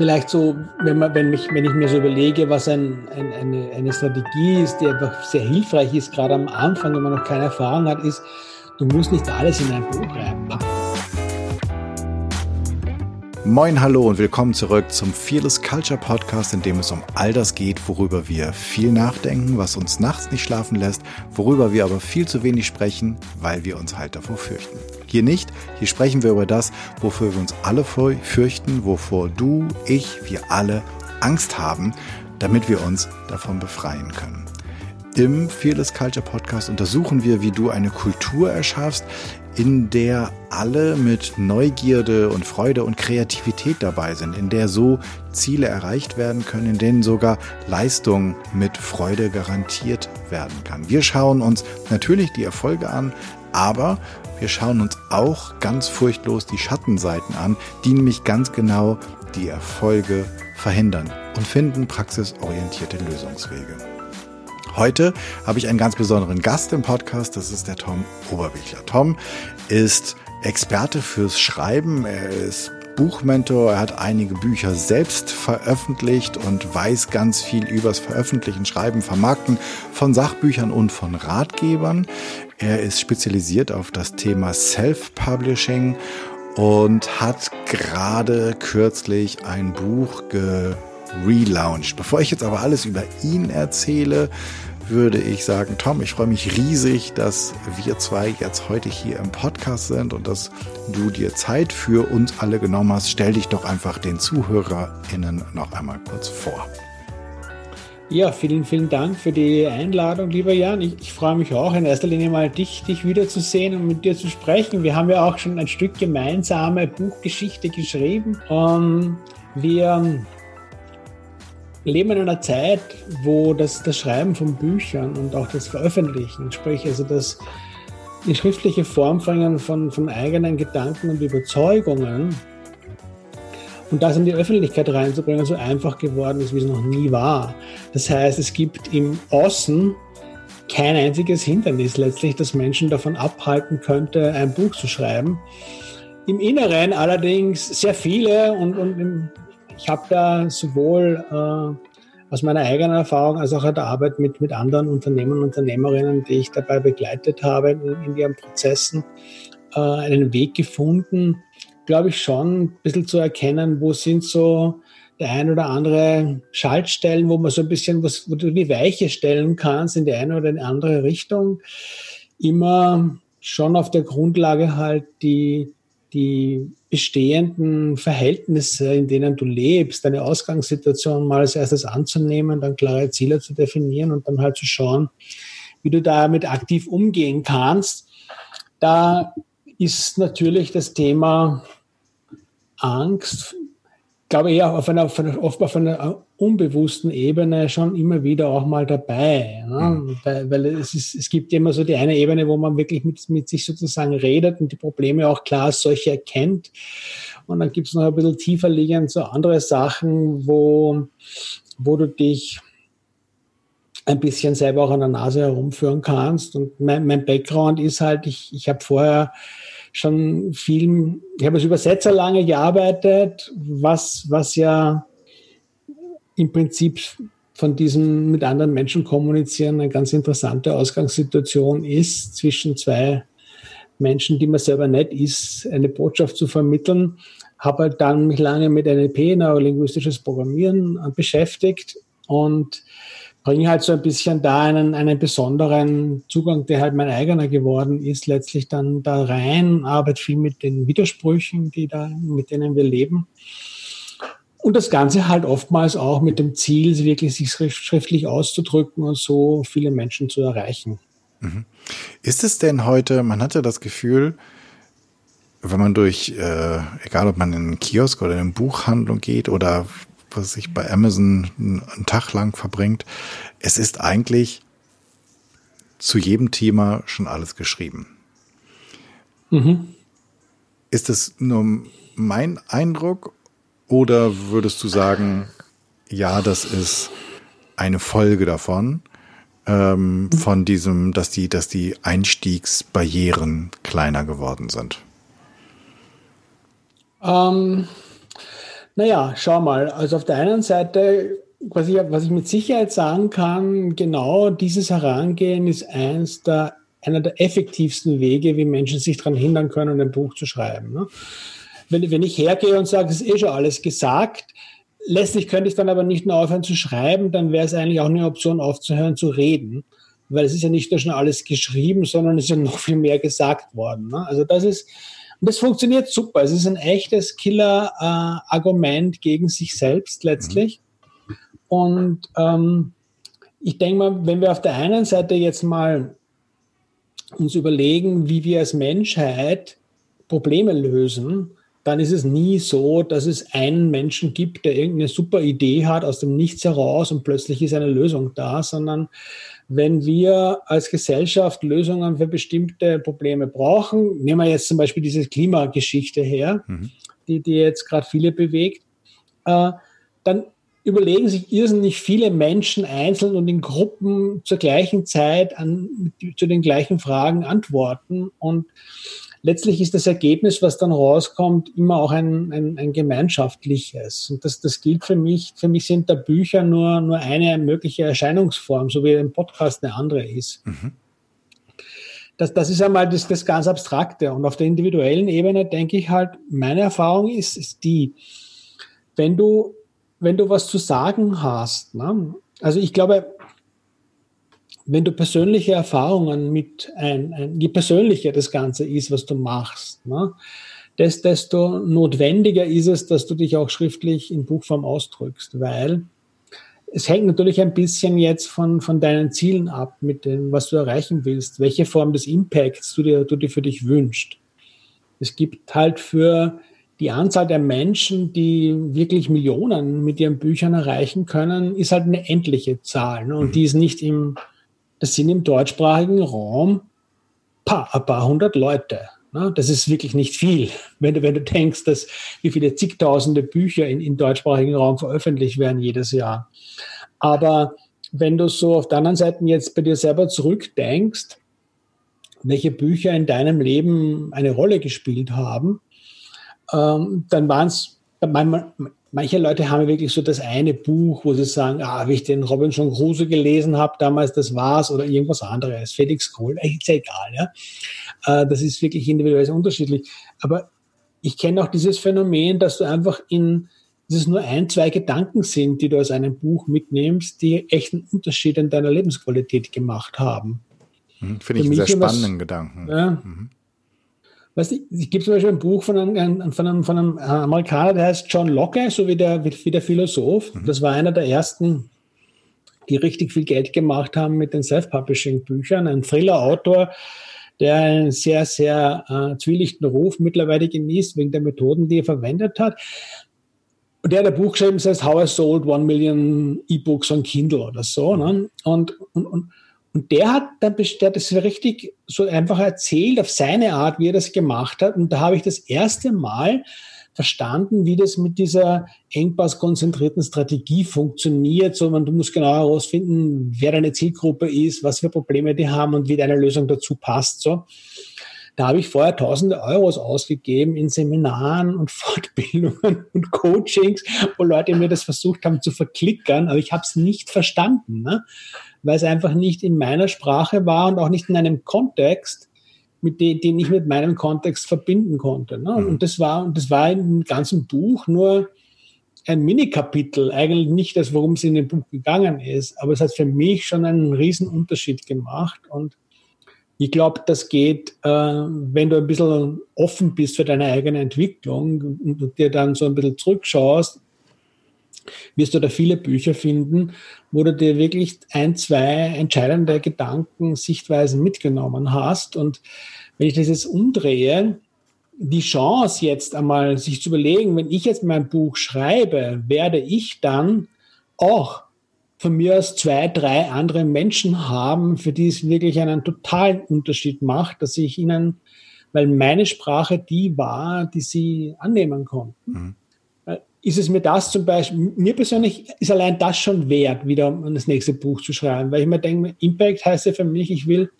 vielleicht so, wenn, man, wenn, mich, wenn ich mir so überlege, was ein, ein, eine, eine Strategie ist, die einfach sehr hilfreich ist, gerade am Anfang, wenn man noch keine Erfahrung hat, ist, du musst nicht alles in ein Buch reinpacken. Moin, hallo und willkommen zurück zum Fearless Culture Podcast, in dem es um all das geht, worüber wir viel nachdenken, was uns nachts nicht schlafen lässt, worüber wir aber viel zu wenig sprechen, weil wir uns halt davor fürchten. Hier nicht, hier sprechen wir über das, wofür wir uns alle fürchten, wovor du, ich, wir alle Angst haben, damit wir uns davon befreien können. Im Fearless Culture Podcast untersuchen wir, wie du eine Kultur erschaffst, in der alle mit Neugierde und Freude und Kreativität dabei sind, in der so Ziele erreicht werden können, in denen sogar Leistung mit Freude garantiert werden kann. Wir schauen uns natürlich die Erfolge an, aber wir schauen uns auch ganz furchtlos die Schattenseiten an, die nämlich ganz genau die Erfolge verhindern und finden praxisorientierte Lösungswege. Heute habe ich einen ganz besonderen Gast im Podcast, das ist der Tom Oberbichler. Tom ist Experte fürs Schreiben, er ist Buchmentor, er hat einige Bücher selbst veröffentlicht und weiß ganz viel übers Veröffentlichen, Schreiben, Vermarkten von Sachbüchern und von Ratgebern. Er ist spezialisiert auf das Thema Self-Publishing und hat gerade kürzlich ein Buch gelauncht. Bevor ich jetzt aber alles über ihn erzähle, würde ich sagen, Tom, ich freue mich riesig, dass wir zwei jetzt heute hier im Podcast sind und dass du dir Zeit für uns alle genommen hast. Stell dich doch einfach den ZuhörerInnen noch einmal kurz vor. Ja, vielen, vielen Dank für die Einladung, lieber Jan. Ich, ich, freue mich auch in erster Linie mal, dich, dich wiederzusehen und mit dir zu sprechen. Wir haben ja auch schon ein Stück gemeinsame Buchgeschichte geschrieben. Um, wir leben in einer Zeit, wo das, das Schreiben von Büchern und auch das Veröffentlichen, sprich also das in schriftliche Form bringen von, von eigenen Gedanken und Überzeugungen und das in die Öffentlichkeit reinzubringen, so einfach geworden ist, wie es noch nie war. Das heißt, es gibt im Außen kein einziges Hindernis letztlich, das Menschen davon abhalten könnte, ein Buch zu schreiben. Im Inneren allerdings sehr viele und, und im ich habe da sowohl äh, aus meiner eigenen Erfahrung als auch aus der Arbeit mit, mit anderen Unternehmern und Unternehmerinnen, die ich dabei begleitet habe in, in ihren Prozessen, äh, einen Weg gefunden, glaube ich schon, ein bisschen zu erkennen, wo sind so der ein oder andere Schaltstellen, wo man so ein bisschen was, wo du die Weiche stellen kannst in die eine oder die andere Richtung. Immer schon auf der Grundlage halt die, die bestehenden Verhältnisse, in denen du lebst, deine Ausgangssituation mal als erstes anzunehmen, dann klare Ziele zu definieren und dann halt zu schauen, wie du damit aktiv umgehen kannst. Da ist natürlich das Thema Angst glaube eher auf einer, auf einer, oft auf einer unbewussten Ebene schon immer wieder auch mal dabei. Ne? Mhm. Weil, weil, es, ist, es gibt immer so die eine Ebene, wo man wirklich mit, mit sich sozusagen redet und die Probleme auch klar als solche erkennt. Und dann gibt es noch ein bisschen tiefer liegend so andere Sachen, wo, wo du dich ein bisschen selber auch an der Nase herumführen kannst. Und mein, mein Background ist halt, ich, ich habe vorher schon viel, ich habe als Übersetzer lange gearbeitet, was, was ja im Prinzip von diesem mit anderen Menschen kommunizieren eine ganz interessante Ausgangssituation ist, zwischen zwei Menschen, die man selber nicht ist, eine Botschaft zu vermitteln. Habe halt dann mich lange mit NLP, neurolinguistisches Programmieren, beschäftigt und bringe halt so ein bisschen da einen, einen besonderen Zugang, der halt mein eigener geworden ist, letztlich dann da rein, arbeite viel mit den Widersprüchen, die da, mit denen wir leben. Und das Ganze halt oftmals auch mit dem Ziel, wirklich sich schriftlich auszudrücken und so viele Menschen zu erreichen. Mhm. Ist es denn heute, man hatte das Gefühl, wenn man durch, äh, egal ob man in einen Kiosk oder in eine Buchhandlung geht oder was sich bei Amazon einen Tag lang verbringt. Es ist eigentlich zu jedem Thema schon alles geschrieben. Mhm. Ist es nur mein Eindruck oder würdest du sagen, ja, das ist eine Folge davon, ähm, mhm. von diesem, dass die, dass die Einstiegsbarrieren kleiner geworden sind? Ähm, Naja, schau mal. Also auf der einen Seite, was ich, was ich mit Sicherheit sagen kann, genau dieses Herangehen ist eins der, einer der effektivsten Wege, wie Menschen sich daran hindern können, ein Buch zu schreiben. Ne? Wenn, wenn ich hergehe und sage, es ist eh schon alles gesagt, letztlich könnte ich dann aber nicht nur aufhören zu schreiben, dann wäre es eigentlich auch eine Option, aufzuhören zu reden. Weil es ist ja nicht nur schon alles geschrieben, sondern es ist ja noch viel mehr gesagt worden. Ne? Also das ist, und das funktioniert super. Es ist ein echtes Killer-Argument äh, gegen sich selbst letztlich. Und ähm, ich denke mal, wenn wir auf der einen Seite jetzt mal uns überlegen, wie wir als Menschheit Probleme lösen, dann ist es nie so, dass es einen Menschen gibt, der irgendeine super Idee hat aus dem Nichts heraus und plötzlich ist eine Lösung da, sondern wenn wir als Gesellschaft Lösungen für bestimmte Probleme brauchen, nehmen wir jetzt zum Beispiel diese Klimageschichte her, mhm. die, die jetzt gerade viele bewegt, äh, dann überlegen sich irrsinnig viele Menschen einzeln und in Gruppen zur gleichen Zeit an, zu den gleichen Fragen antworten und letztlich ist das Ergebnis, was dann rauskommt, immer auch ein, ein, ein gemeinschaftliches. Und das, das gilt für mich. Für mich sind da Bücher nur, nur eine mögliche Erscheinungsform, so wie ein Podcast eine andere ist. Mhm. Das, das ist einmal das, das ganz Abstrakte. Und auf der individuellen Ebene denke ich halt, meine Erfahrung ist, ist die, wenn du, wenn du was zu sagen hast, ne? also ich glaube, wenn du persönliche Erfahrungen mit, ein, ein, je persönlicher das Ganze ist, was du machst, ne, desto notwendiger ist es, dass du dich auch schriftlich in Buchform ausdrückst, weil es hängt natürlich ein bisschen jetzt von, von deinen Zielen ab, mit dem, was du erreichen willst, welche Form des Impacts du dir, du dir für dich wünschst. Es gibt halt für die Anzahl der Menschen, die wirklich Millionen mit ihren Büchern erreichen können, ist halt eine endliche Zahl. Ne? Und mhm. die ist nicht im, das sind im deutschsprachigen Raum paar, ein paar hundert Leute. Ne? Das ist wirklich nicht viel, wenn du, wenn du denkst, dass wie viele zigtausende Bücher in, im deutschsprachigen Raum veröffentlicht werden jedes Jahr. Aber wenn du so auf der anderen Seite jetzt bei dir selber zurückdenkst, welche Bücher in deinem Leben eine Rolle gespielt haben, ähm, dann waren es manche Leute haben wirklich so das eine Buch, wo sie sagen, ah, wie ich den Robinson Crusoe gelesen habe damals, das war's oder irgendwas anderes, Felix Kohl, ist ja egal, ja. Äh, das ist wirklich individuell unterschiedlich. Aber ich kenne auch dieses Phänomen, dass du einfach in, dass es nur ein, zwei Gedanken sind, die du aus einem Buch mitnimmst, die echt einen Unterschied in deiner Lebensqualität gemacht haben. Hm, Finde ich einen sehr spannenden Gedanken. Ja, mhm. Weißt du, ich gebe zum Beispiel ein Buch von einem, von einem, von einem Amerikaner, der heißt John Locke, so wie der, wie der Philosoph. Mhm. Das war einer der ersten, die richtig viel Geld gemacht haben mit den Self-Publishing-Büchern. Ein Thriller-Autor, der einen sehr, sehr äh, zwielichten Ruf mittlerweile genießt, wegen der Methoden, die er verwendet hat. Und der hat ein Buch geschrieben, das heißt How I Sold One Million E-Books on Kindle oder so. Ne? Und, und, und und der hat dann der das richtig so einfach erzählt auf seine Art, wie er das gemacht hat. Und da habe ich das erste Mal verstanden, wie das mit dieser engpasskonzentrierten Strategie funktioniert. So, man, du musst genau herausfinden, wer deine Zielgruppe ist, was für Probleme die haben und wie deine Lösung dazu passt. So. Da habe ich vorher tausende Euros ausgegeben in Seminaren und Fortbildungen und Coachings, wo Leute mir das versucht haben zu verklickern, aber ich habe es nicht verstanden. Ne? Weil es einfach nicht in meiner Sprache war und auch nicht in einem Kontext, mit dem, den ich mit meinem Kontext verbinden konnte. Ne? Mhm. Und das war, und das war im ganzen Buch nur ein Mini-Kapitel, eigentlich nicht das, worum es in dem Buch gegangen ist, aber es hat für mich schon einen riesen Unterschied gemacht und ich glaube, das geht, äh, wenn du ein bisschen offen bist für deine eigene Entwicklung und du dir dann so ein bisschen zurückschaust, wirst du da viele Bücher finden, wo du dir wirklich ein, zwei entscheidende Gedanken, Sichtweisen mitgenommen hast. Und wenn ich das jetzt umdrehe, die Chance jetzt einmal sich zu überlegen, wenn ich jetzt mein Buch schreibe, werde ich dann auch von mir aus zwei, drei andere Menschen haben, für die es wirklich einen totalen Unterschied macht, dass ich ihnen, weil meine Sprache die war, die sie annehmen konnten. Mhm ist es mir das zum Beispiel, mir persönlich ist allein das schon wert, wieder das nächste Buch zu schreiben, weil ich mir denke, Impact heißt ja für mich, ich will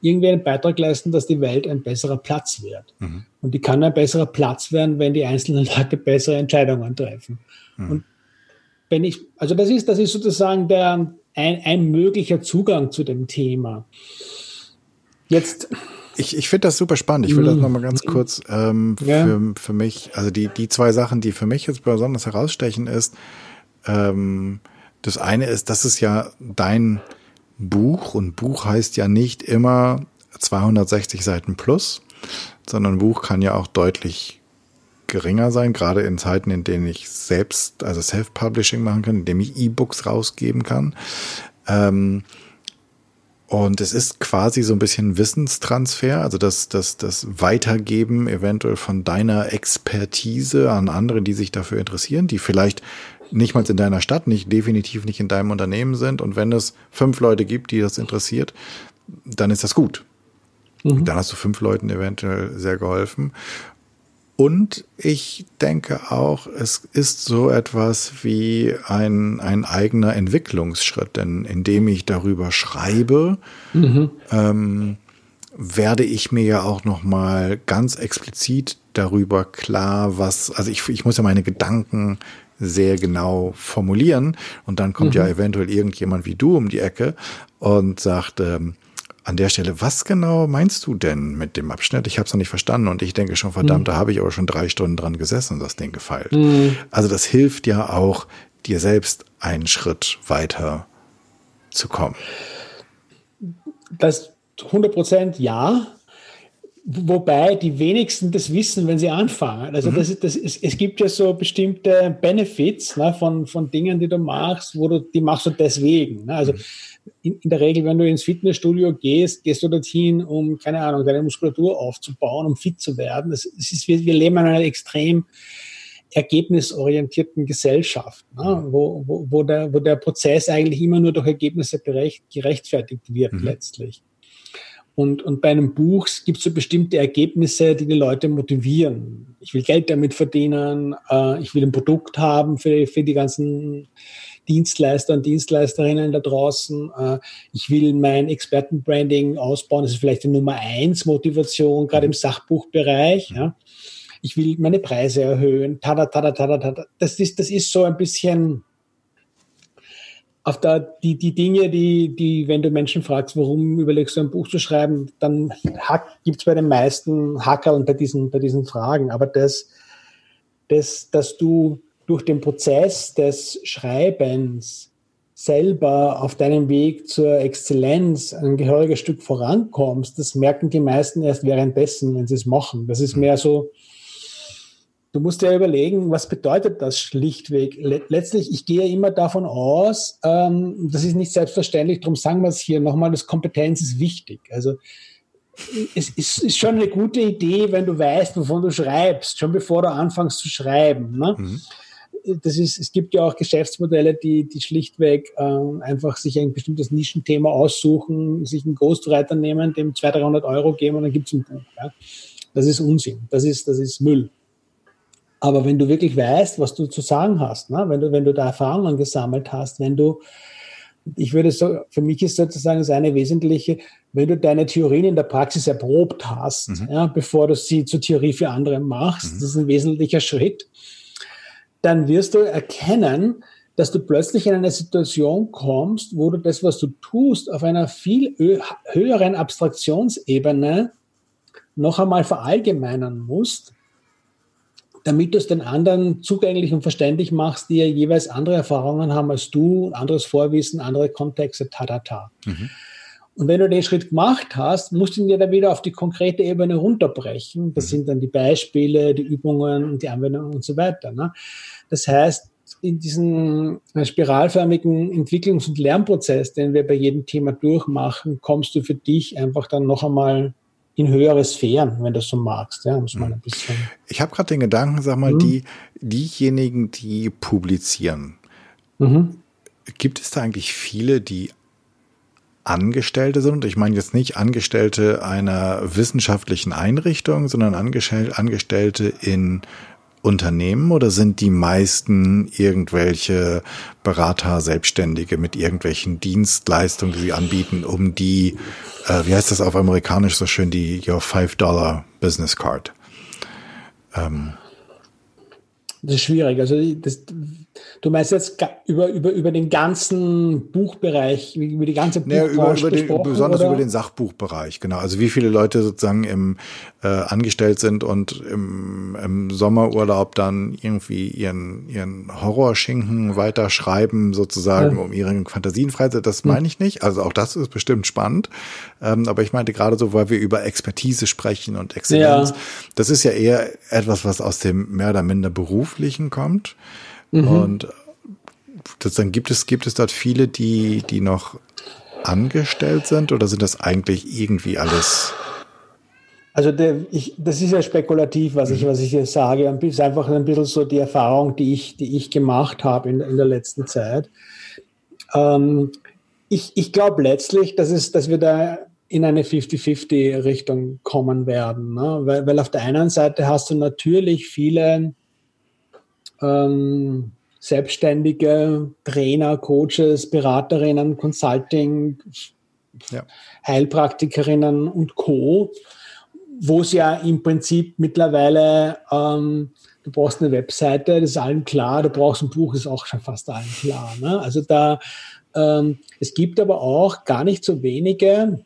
irgendwie einen Beitrag leisten, dass die Welt ein besserer Platz wird. Mhm. Und die kann ein besserer Platz werden, wenn die einzelnen Leute bessere Entscheidungen treffen. Mhm. Und wenn ich, also das ist, das ist sozusagen der, ein, ein möglicher Zugang zu dem Thema. Jetzt. Ich, ich finde das super spannend. Ich will das mhm. nochmal ganz kurz ähm, ja. für, für mich, also die, die zwei Sachen, die für mich jetzt besonders herausstechen, ist, ähm, das eine ist, das ist ja dein Buch und Buch heißt ja nicht immer 260 Seiten plus, sondern Buch kann ja auch deutlich geringer sein, gerade in Zeiten, in denen ich selbst, also Self-Publishing machen kann, in dem ich E-Books rausgeben kann. Ähm, und es ist quasi so ein bisschen Wissenstransfer, also das, das, das Weitergeben eventuell von deiner Expertise an andere, die sich dafür interessieren, die vielleicht nicht mal in deiner Stadt, nicht definitiv nicht in deinem Unternehmen sind. Und wenn es fünf Leute gibt, die das interessiert, dann ist das gut. Mhm. Dann hast du fünf Leuten eventuell sehr geholfen. Und ich denke auch, es ist so etwas wie ein, ein eigener Entwicklungsschritt, denn indem ich darüber schreibe, mhm. ähm, werde ich mir ja auch noch mal ganz explizit darüber klar, was, also ich, ich muss ja meine Gedanken sehr genau formulieren und dann kommt mhm. ja eventuell irgendjemand wie du um die Ecke und sagt, ähm, an der Stelle, was genau meinst du denn mit dem Abschnitt? Ich habe es noch nicht verstanden und ich denke schon, verdammt, mhm. da habe ich aber schon drei Stunden dran gesessen und das Ding gefeilt. Mhm. Also das hilft ja auch, dir selbst einen Schritt weiter zu kommen. Das 100 Prozent ja. Wobei die wenigsten das wissen, wenn sie anfangen. Also mhm. das ist, das ist, es gibt ja so bestimmte Benefits ne, von, von Dingen, die du machst, wo du die machst du deswegen. Ne? Also mhm in, in, der Regel, wenn du ins Fitnessstudio gehst, gehst du dorthin, um, keine Ahnung, deine Muskulatur aufzubauen, um fit zu werden. Das, das ist, wir, wir leben in einer extrem ergebnisorientierten Gesellschaft, ne? wo, wo, wo, der, wo der Prozess eigentlich immer nur durch Ergebnisse berecht, gerechtfertigt wird mhm. letztlich. Und, und bei einem Buch gibt es so bestimmte Ergebnisse, die die Leute motivieren. Ich will Geld damit verdienen, äh, ich will ein Produkt haben für, für die ganzen Dienstleister und Dienstleisterinnen da draußen. Äh, ich will mein Expertenbranding ausbauen. Das ist vielleicht die Nummer eins Motivation, gerade im Sachbuchbereich. Ich will meine Preise erhöhen. Tada, tada, tada, tada. Das ist, das ist so ein bisschen auf der, die, die Dinge, die, die, wenn du Menschen fragst, warum überlegst du ein Buch zu schreiben, dann gibt es bei den meisten Hacker und bei diesen, bei diesen Fragen. Aber das, das, dass du durch den Prozess des Schreibens selber auf deinem Weg zur Exzellenz ein gehöriges Stück vorankommst, das merken die meisten erst währenddessen, wenn sie es machen. Das ist mehr so, du musst dir überlegen, was bedeutet das schlichtweg? Letztlich, ich gehe immer davon aus, ähm, das ist nicht selbstverständlich, darum sagen wir es hier nochmal, das Kompetenz ist wichtig. Also es ist, ist, schon eine gute Idee, wenn du weißt, wovon du schreibst, schon bevor du anfängst zu schreiben. Ne? Mhm das ist, es gibt ja auch Geschäftsmodelle, die, die schlichtweg ähm, einfach sich ein bestimmtes Nischenthema aussuchen, sich einen Ghostwriter nehmen, dem 200, 300 Euro geben und dann gibt es ein Buch. Ja. Das ist Unsinn. Das ist, das ist Müll. Aber wenn du wirklich weißt, was du zu sagen hast, ne? wenn, du, wenn du da Erfahrungen gesammelt hast, wenn du, ich würde so, für mich ist sozusagen das eine wesentliche, wenn du deine Theorien in der Praxis erprobt hast, mhm. ja, bevor du sie zur Theorie für andere machst, mhm. das ist ein wesentlicher Schritt dann wirst du erkennen, dass du plötzlich in eine Situation kommst, wo du das, was du tust, auf einer viel höheren Abstraktionsebene noch einmal verallgemeinern musst, damit du es den anderen zugänglich und verständlich machst, die ja jeweils andere Erfahrungen haben als du, anderes Vorwissen, andere Kontexte, ta, ta, ta. Mhm. Und wenn du den Schritt gemacht hast, musst du ihn dir dann wieder auf die konkrete Ebene runterbrechen. Das mhm. sind dann die Beispiele, die Übungen, die Anwendungen und so weiter. Ne? Das heißt, in diesem spiralförmigen Entwicklungs- und Lernprozess, den wir bei jedem Thema durchmachen, kommst du für dich einfach dann noch einmal in höhere Sphären, wenn du so magst. Ja, muss man ein bisschen. Ich habe gerade den Gedanken, sag mal, mhm. die diejenigen, die publizieren, mhm. gibt es da eigentlich viele, die Angestellte sind. Ich meine jetzt nicht Angestellte einer wissenschaftlichen Einrichtung, sondern Angestellte in Unternehmen oder sind die meisten irgendwelche Berater, Selbstständige mit irgendwelchen Dienstleistungen, die sie anbieten, um die, äh, wie heißt das auf amerikanisch so schön, die Your Five Dollar Business Card? Ähm. Das ist schwierig. Also das, Du meinst jetzt über, über, über den ganzen Buchbereich, über die ganze Buchbranche ja, über, über den, Besonders oder? über den Sachbuchbereich, genau. Also wie viele Leute sozusagen im äh, angestellt sind und im, im Sommerurlaub dann irgendwie ihren, ihren Horrorschinken weiterschreiben, sozusagen, ja. um ihren Fantasien freizusetzen. Das meine ich nicht. Also auch das ist bestimmt spannend. Ähm, aber ich meinte gerade so, weil wir über Expertise sprechen und Exzellenz. Ja. Das ist ja eher etwas, was aus dem mehr oder minder beruflichen kommt. Mhm. Und dann gibt es, gibt es dort viele, die, die noch angestellt sind oder sind das eigentlich irgendwie alles? Also der, ich, das ist ja spekulativ, was ich, mhm. was ich hier sage. Und ist einfach ein bisschen so die Erfahrung, die ich, die ich gemacht habe in, in der letzten Zeit. Ähm, ich ich glaube letztlich, dass, es, dass wir da in eine 50-50-Richtung kommen werden. Ne? Weil, weil auf der einen Seite hast du natürlich viele ähm, Selbstständige, Trainer, Coaches, Beraterinnen, Consulting, ja. Heilpraktikerinnen und Co., wo es ja im Prinzip mittlerweile, ähm, du brauchst eine Webseite, das ist allen klar, du brauchst ein Buch, ist auch schon fast allen klar. Ne? Also da, ähm, es gibt aber auch gar nicht so wenige,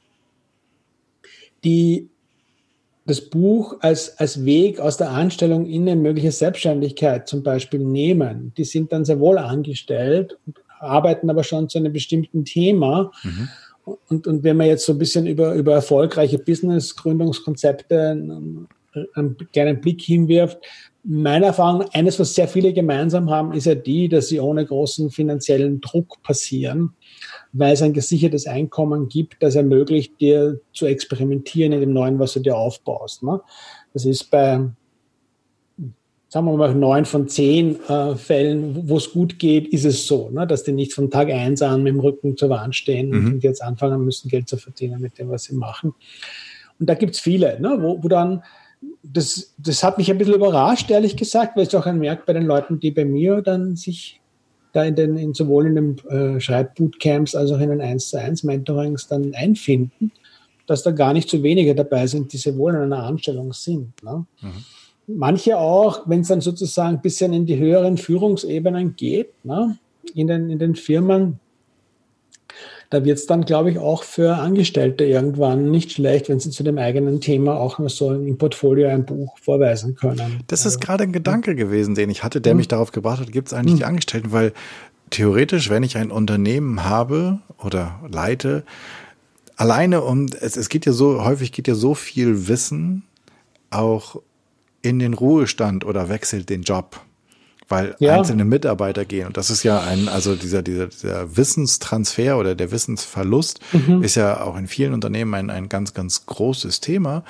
die das Buch als, als Weg aus der Anstellung in eine mögliche Selbstständigkeit zum Beispiel nehmen. Die sind dann sehr wohl angestellt, arbeiten aber schon zu einem bestimmten Thema. Mhm. Und, und wenn man jetzt so ein bisschen über, über erfolgreiche Business-Gründungskonzepte einen, einen kleinen Blick hinwirft, meiner Erfahrung, eines, was sehr viele gemeinsam haben, ist ja die, dass sie ohne großen finanziellen Druck passieren weil es ein gesichertes Einkommen gibt, das ermöglicht dir zu experimentieren in dem Neuen, was du dir aufbaust. Ne? Das ist bei, sagen wir mal, neun von zehn äh, Fällen, wo es gut geht, ist es so, ne? dass die nicht von Tag eins an mit dem Rücken zur Wand stehen mhm. und jetzt anfangen müssen, Geld zu verdienen mit dem, was sie machen. Und da gibt es viele, ne? wo, wo dann das, das hat mich ein bisschen überrascht, ehrlich gesagt, weil es auch ein Merk bei den Leuten, die bei mir dann sich da in den, in sowohl in den äh, Schreibbootcamps als auch in den 1 zu 1 Mentorings dann einfinden, dass da gar nicht so wenige dabei sind, die sehr wohl in einer Anstellung sind. Ne? Mhm. Manche auch, wenn es dann sozusagen ein bisschen in die höheren Führungsebenen geht, ne? in, den, in den Firmen, da wird es dann, glaube ich, auch für Angestellte irgendwann nicht schlecht, wenn sie zu dem eigenen Thema auch noch so im Portfolio ein Buch vorweisen können. Das ist also, gerade ein Gedanke ja. gewesen, den ich hatte, der mhm. mich darauf gebracht hat, gibt es eigentlich mhm. die Angestellten, weil theoretisch, wenn ich ein Unternehmen habe oder leite, alleine um, es, es geht ja so, häufig geht ja so viel Wissen auch in den Ruhestand oder wechselt den Job weil ja. einzelne Mitarbeiter gehen. Und das ist ja ein, also dieser, dieser, dieser Wissenstransfer oder der Wissensverlust mhm. ist ja auch in vielen Unternehmen ein, ein ganz, ganz großes Thema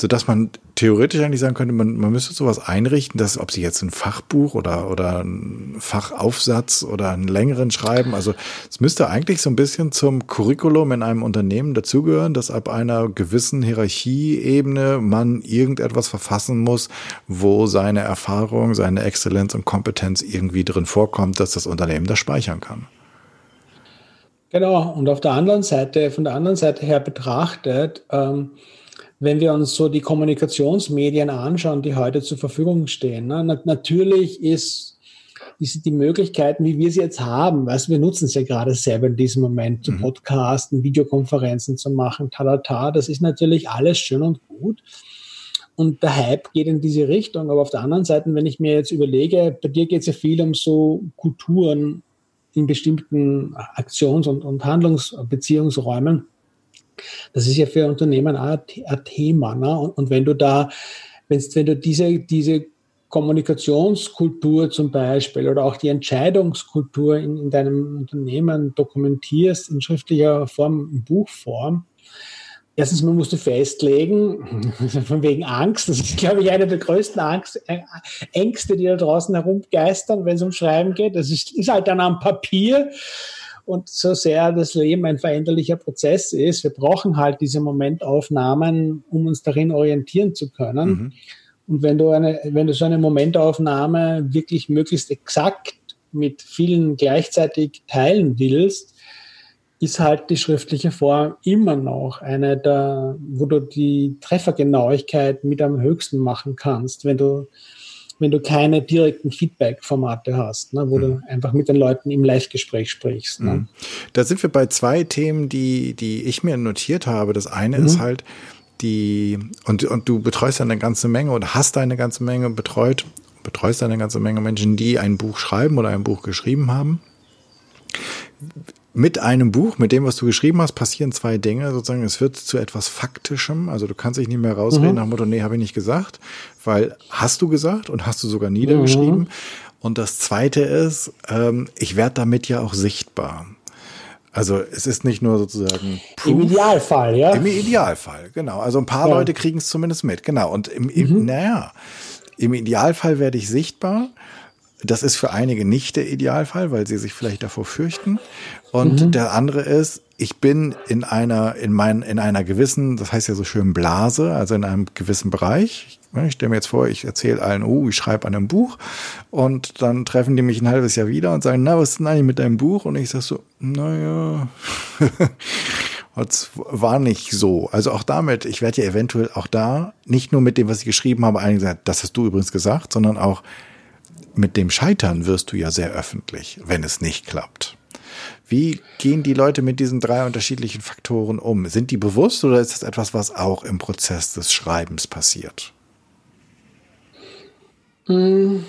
sodass man theoretisch eigentlich sagen könnte, man, man müsste sowas einrichten, dass ob sie jetzt ein Fachbuch oder, oder ein Fachaufsatz oder einen längeren schreiben, also es müsste eigentlich so ein bisschen zum Curriculum in einem Unternehmen dazugehören, dass ab einer gewissen Hierarchieebene man irgendetwas verfassen muss, wo seine Erfahrung, seine Exzellenz und Kompetenz irgendwie drin vorkommt, dass das Unternehmen das speichern kann. Genau, und auf der anderen Seite, von der anderen Seite her betrachtet, ähm, wenn wir uns so die Kommunikationsmedien anschauen, die heute zur Verfügung stehen, ne, natürlich ist, ist die Möglichkeiten, wie wir sie jetzt haben, weißt, wir nutzen es ja gerade selber in diesem Moment, zu mhm. podcasten, Videokonferenzen zu machen, talata, das ist natürlich alles schön und gut. Und der Hype geht in diese Richtung. Aber auf der anderen Seite, wenn ich mir jetzt überlege, bei dir geht es ja viel um so Kulturen in bestimmten Aktions- und, und Handlungsbeziehungsräumen. Das ist ja für Unternehmen auch ein Thema. Ne? Und, und wenn du da, wenn du diese, diese Kommunikationskultur zum Beispiel oder auch die Entscheidungskultur in, in deinem Unternehmen dokumentierst in schriftlicher Form, in Buchform, Erstens, man musste festlegen, von wegen Angst. Das ist, glaube ich, eine der größten Angst, äh, Ängste, die da draußen herumgeistern, wenn es um Schreiben geht. Das ist, ist halt dann am Papier. Und so sehr das Leben ein veränderlicher Prozess ist, wir brauchen halt diese Momentaufnahmen, um uns darin orientieren zu können. Mhm. Und wenn du eine, wenn du so eine Momentaufnahme wirklich möglichst exakt mit vielen gleichzeitig teilen willst, ist halt die schriftliche Form immer noch eine der, wo du die Treffergenauigkeit mit am höchsten machen kannst, wenn du, wenn du keine direkten Feedback-Formate hast, ne, wo mhm. du einfach mit den Leuten im Live-Gespräch sprichst. Ne? Mhm. Da sind wir bei zwei Themen, die, die ich mir notiert habe. Das eine mhm. ist halt, die, und, und du betreust eine ganze Menge oder hast eine ganze Menge betreut, betreust eine ganze Menge Menschen, die ein Buch schreiben oder ein Buch geschrieben haben mit einem Buch, mit dem, was du geschrieben hast, passieren zwei Dinge. Sozusagen, es wird zu etwas Faktischem. Also du kannst dich nicht mehr rausreden mhm. nach dem Motto, nee, habe ich nicht gesagt, weil hast du gesagt und hast du sogar niedergeschrieben. Mhm. Und das Zweite ist, ähm, ich werde damit ja auch sichtbar. Also es ist nicht nur sozusagen Proof, Im Idealfall, ja. Im Idealfall, genau. Also ein paar ja. Leute kriegen es zumindest mit, genau. Und im, im mhm. naja, im Idealfall werde ich sichtbar. Das ist für einige nicht der Idealfall, weil sie sich vielleicht davor fürchten. Und mhm. der andere ist, ich bin in einer, in mein, in einer gewissen, das heißt ja so schön Blase, also in einem gewissen Bereich. Ich stelle mir jetzt vor, ich erzähle allen, oh, ich schreibe an einem Buch und dann treffen die mich ein halbes Jahr wieder und sagen, na, was ist denn eigentlich mit deinem Buch? Und ich sage so, naja, das war nicht so. Also auch damit, ich werde ja eventuell auch da, nicht nur mit dem, was ich geschrieben habe, eigentlich gesagt, das hast du übrigens gesagt, sondern auch mit dem Scheitern wirst du ja sehr öffentlich, wenn es nicht klappt. Wie gehen die Leute mit diesen drei unterschiedlichen Faktoren um? Sind die bewusst oder ist das etwas, was auch im Prozess des Schreibens passiert? Hm.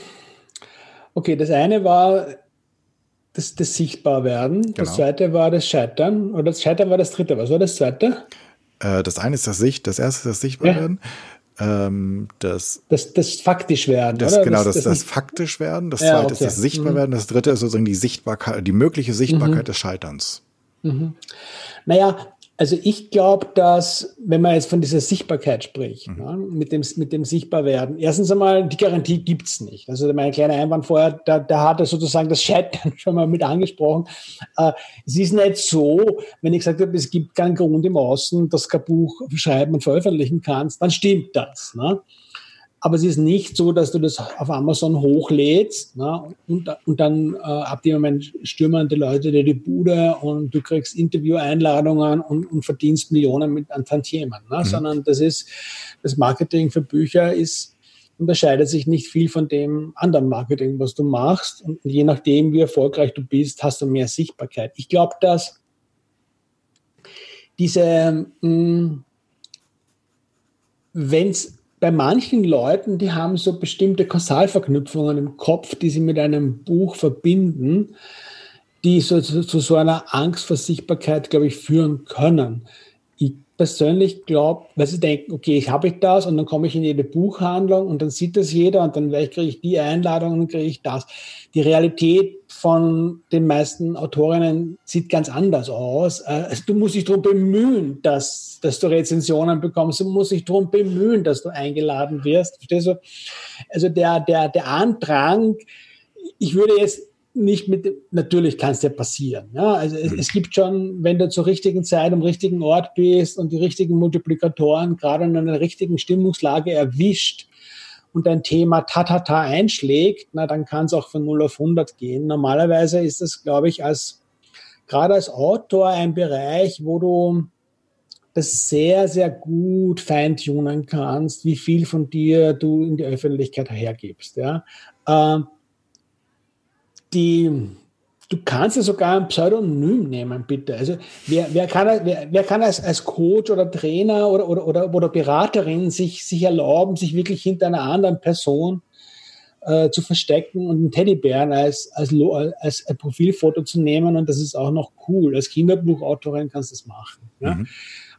Okay, das eine war das, das Sichtbarwerden, genau. das zweite war das Scheitern oder das Scheitern war das dritte. Was war das zweite? Äh, das eine ist das Sicht, das erste ist das Sichtbarwerden. Ja ähm, das, das, das faktisch werden. Das, oder? Genau, das, das, das, faktisch werden. Das ja, zweite okay. ist das sichtbar mhm. werden. Das dritte ist sozusagen die Sichtbarkeit, die mögliche Sichtbarkeit mhm. des Scheiterns. Mhm. Naja, also ich glaube, dass, wenn man jetzt von dieser Sichtbarkeit spricht, mhm. ne, mit, dem, mit dem Sichtbarwerden, erstens einmal, die Garantie gibt's nicht. Also mein kleiner Einwand vorher, da, da hat er sozusagen das Scheitern schon mal mit angesprochen. Äh, es ist nicht so, wenn ich gesagt habe, es gibt keinen Grund im Außen, dass du kein Buch schreiben und veröffentlichen kannst, dann stimmt das. Ne? Aber es ist nicht so, dass du das auf Amazon hochlädst ne? und, und dann äh, ab dem Moment stürmen die Leute dir die Bude und du kriegst Interview-Einladungen und, und verdienst Millionen mit an Tantiemen. Ne? Mhm. Sondern das ist, das Marketing für Bücher ist, unterscheidet sich nicht viel von dem anderen Marketing, was du machst. Und je nachdem, wie erfolgreich du bist, hast du mehr Sichtbarkeit. Ich glaube, dass diese, hm, wenn es bei manchen Leuten, die haben so bestimmte Kausalverknüpfungen im Kopf, die sie mit einem Buch verbinden, die so, zu, zu so einer Angst vor Sichtbarkeit, glaube ich, führen können persönlich glaube, weil sie denken, okay, ich habe ich das und dann komme ich in jede Buchhandlung und dann sieht das jeder und dann kriege ich die Einladung und kriege ich das. Die Realität von den meisten Autorinnen sieht ganz anders aus. Äh, also du musst dich darum bemühen, dass, dass du Rezensionen bekommst. Du musst dich darum bemühen, dass du eingeladen wirst. Verstehst du? Also der, der, der Andrang, ich würde jetzt nicht mit, natürlich kann es dir passieren. Ja, also es, es, gibt schon, wenn du zur richtigen Zeit am richtigen Ort bist und die richtigen Multiplikatoren gerade in einer richtigen Stimmungslage erwischt und dein Thema tatata einschlägt, na, dann kann es auch von 0 auf 100 gehen. Normalerweise ist das, glaube ich, als, gerade als Autor ein Bereich, wo du das sehr, sehr gut feintunen kannst, wie viel von dir du in die Öffentlichkeit hergibst. Ja. Ähm, die, du kannst ja sogar ein Pseudonym nehmen, bitte. Also wer, wer kann, wer, wer kann als, als Coach oder Trainer oder, oder, oder, oder Beraterin sich, sich erlauben, sich wirklich hinter einer anderen Person äh, zu verstecken und einen Teddybären als, als, als ein Profilfoto zu nehmen und das ist auch noch cool. Als Kinderbuchautorin kannst du das machen. Ja? Mhm.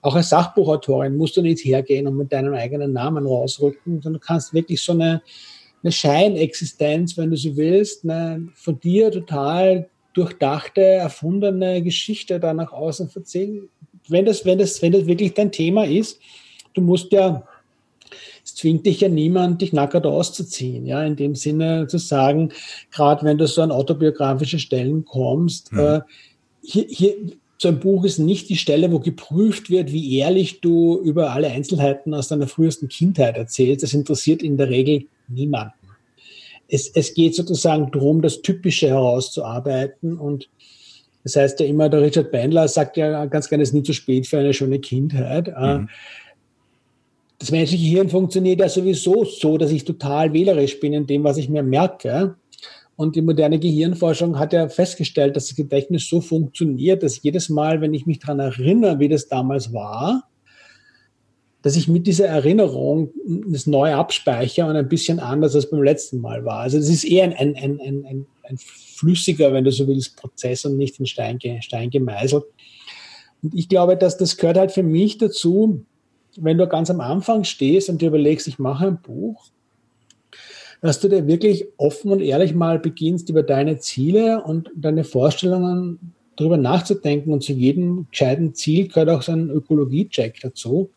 Auch als Sachbuchautorin musst du nicht hergehen und mit deinem eigenen Namen rausrücken, sondern du kannst wirklich so eine, eine Scheinexistenz, wenn du so willst, eine von dir total durchdachte, erfundene Geschichte da nach außen erzählen. Wenn das, wenn das, wenn das wirklich dein Thema ist, du musst ja, es zwingt dich ja niemand, dich nackert auszuziehen, ja, in dem Sinne zu sagen, gerade wenn du so an autobiografische Stellen kommst, mhm. äh, hier, hier, so ein Buch ist nicht die Stelle, wo geprüft wird, wie ehrlich du über alle Einzelheiten aus deiner frühesten Kindheit erzählst. Das interessiert in der Regel niemanden. Es, es geht sozusagen darum, das Typische herauszuarbeiten und das heißt ja immer, der Richard Bandler sagt ja ganz gerne, es ist nie zu spät für eine schöne Kindheit. Äh, mhm. Das menschliche Hirn funktioniert ja sowieso so, dass ich total wählerisch bin in dem, was ich mir merke. Und die moderne Gehirnforschung hat ja festgestellt, dass das Gedächtnis so funktioniert, dass jedes Mal, wenn ich mich daran erinnere, wie das damals war, dass ich mit dieser Erinnerung das neu abspeichere und ein bisschen anders als beim letzten Mal war. Also das ist eher ein, ein, ein, ein, ein flüssiger, wenn du so willst, Prozess und nicht in Stein, Stein gemeißelt. Und ich glaube, dass das gehört halt für mich dazu, wenn du ganz am Anfang stehst und dir überlegst, ich mache ein Buch, dass du dir wirklich offen und ehrlich mal beginnst, über deine Ziele und deine Vorstellungen darüber nachzudenken. Und zu jedem gescheiten Ziel gehört auch so ein Ökologie-Check dazu.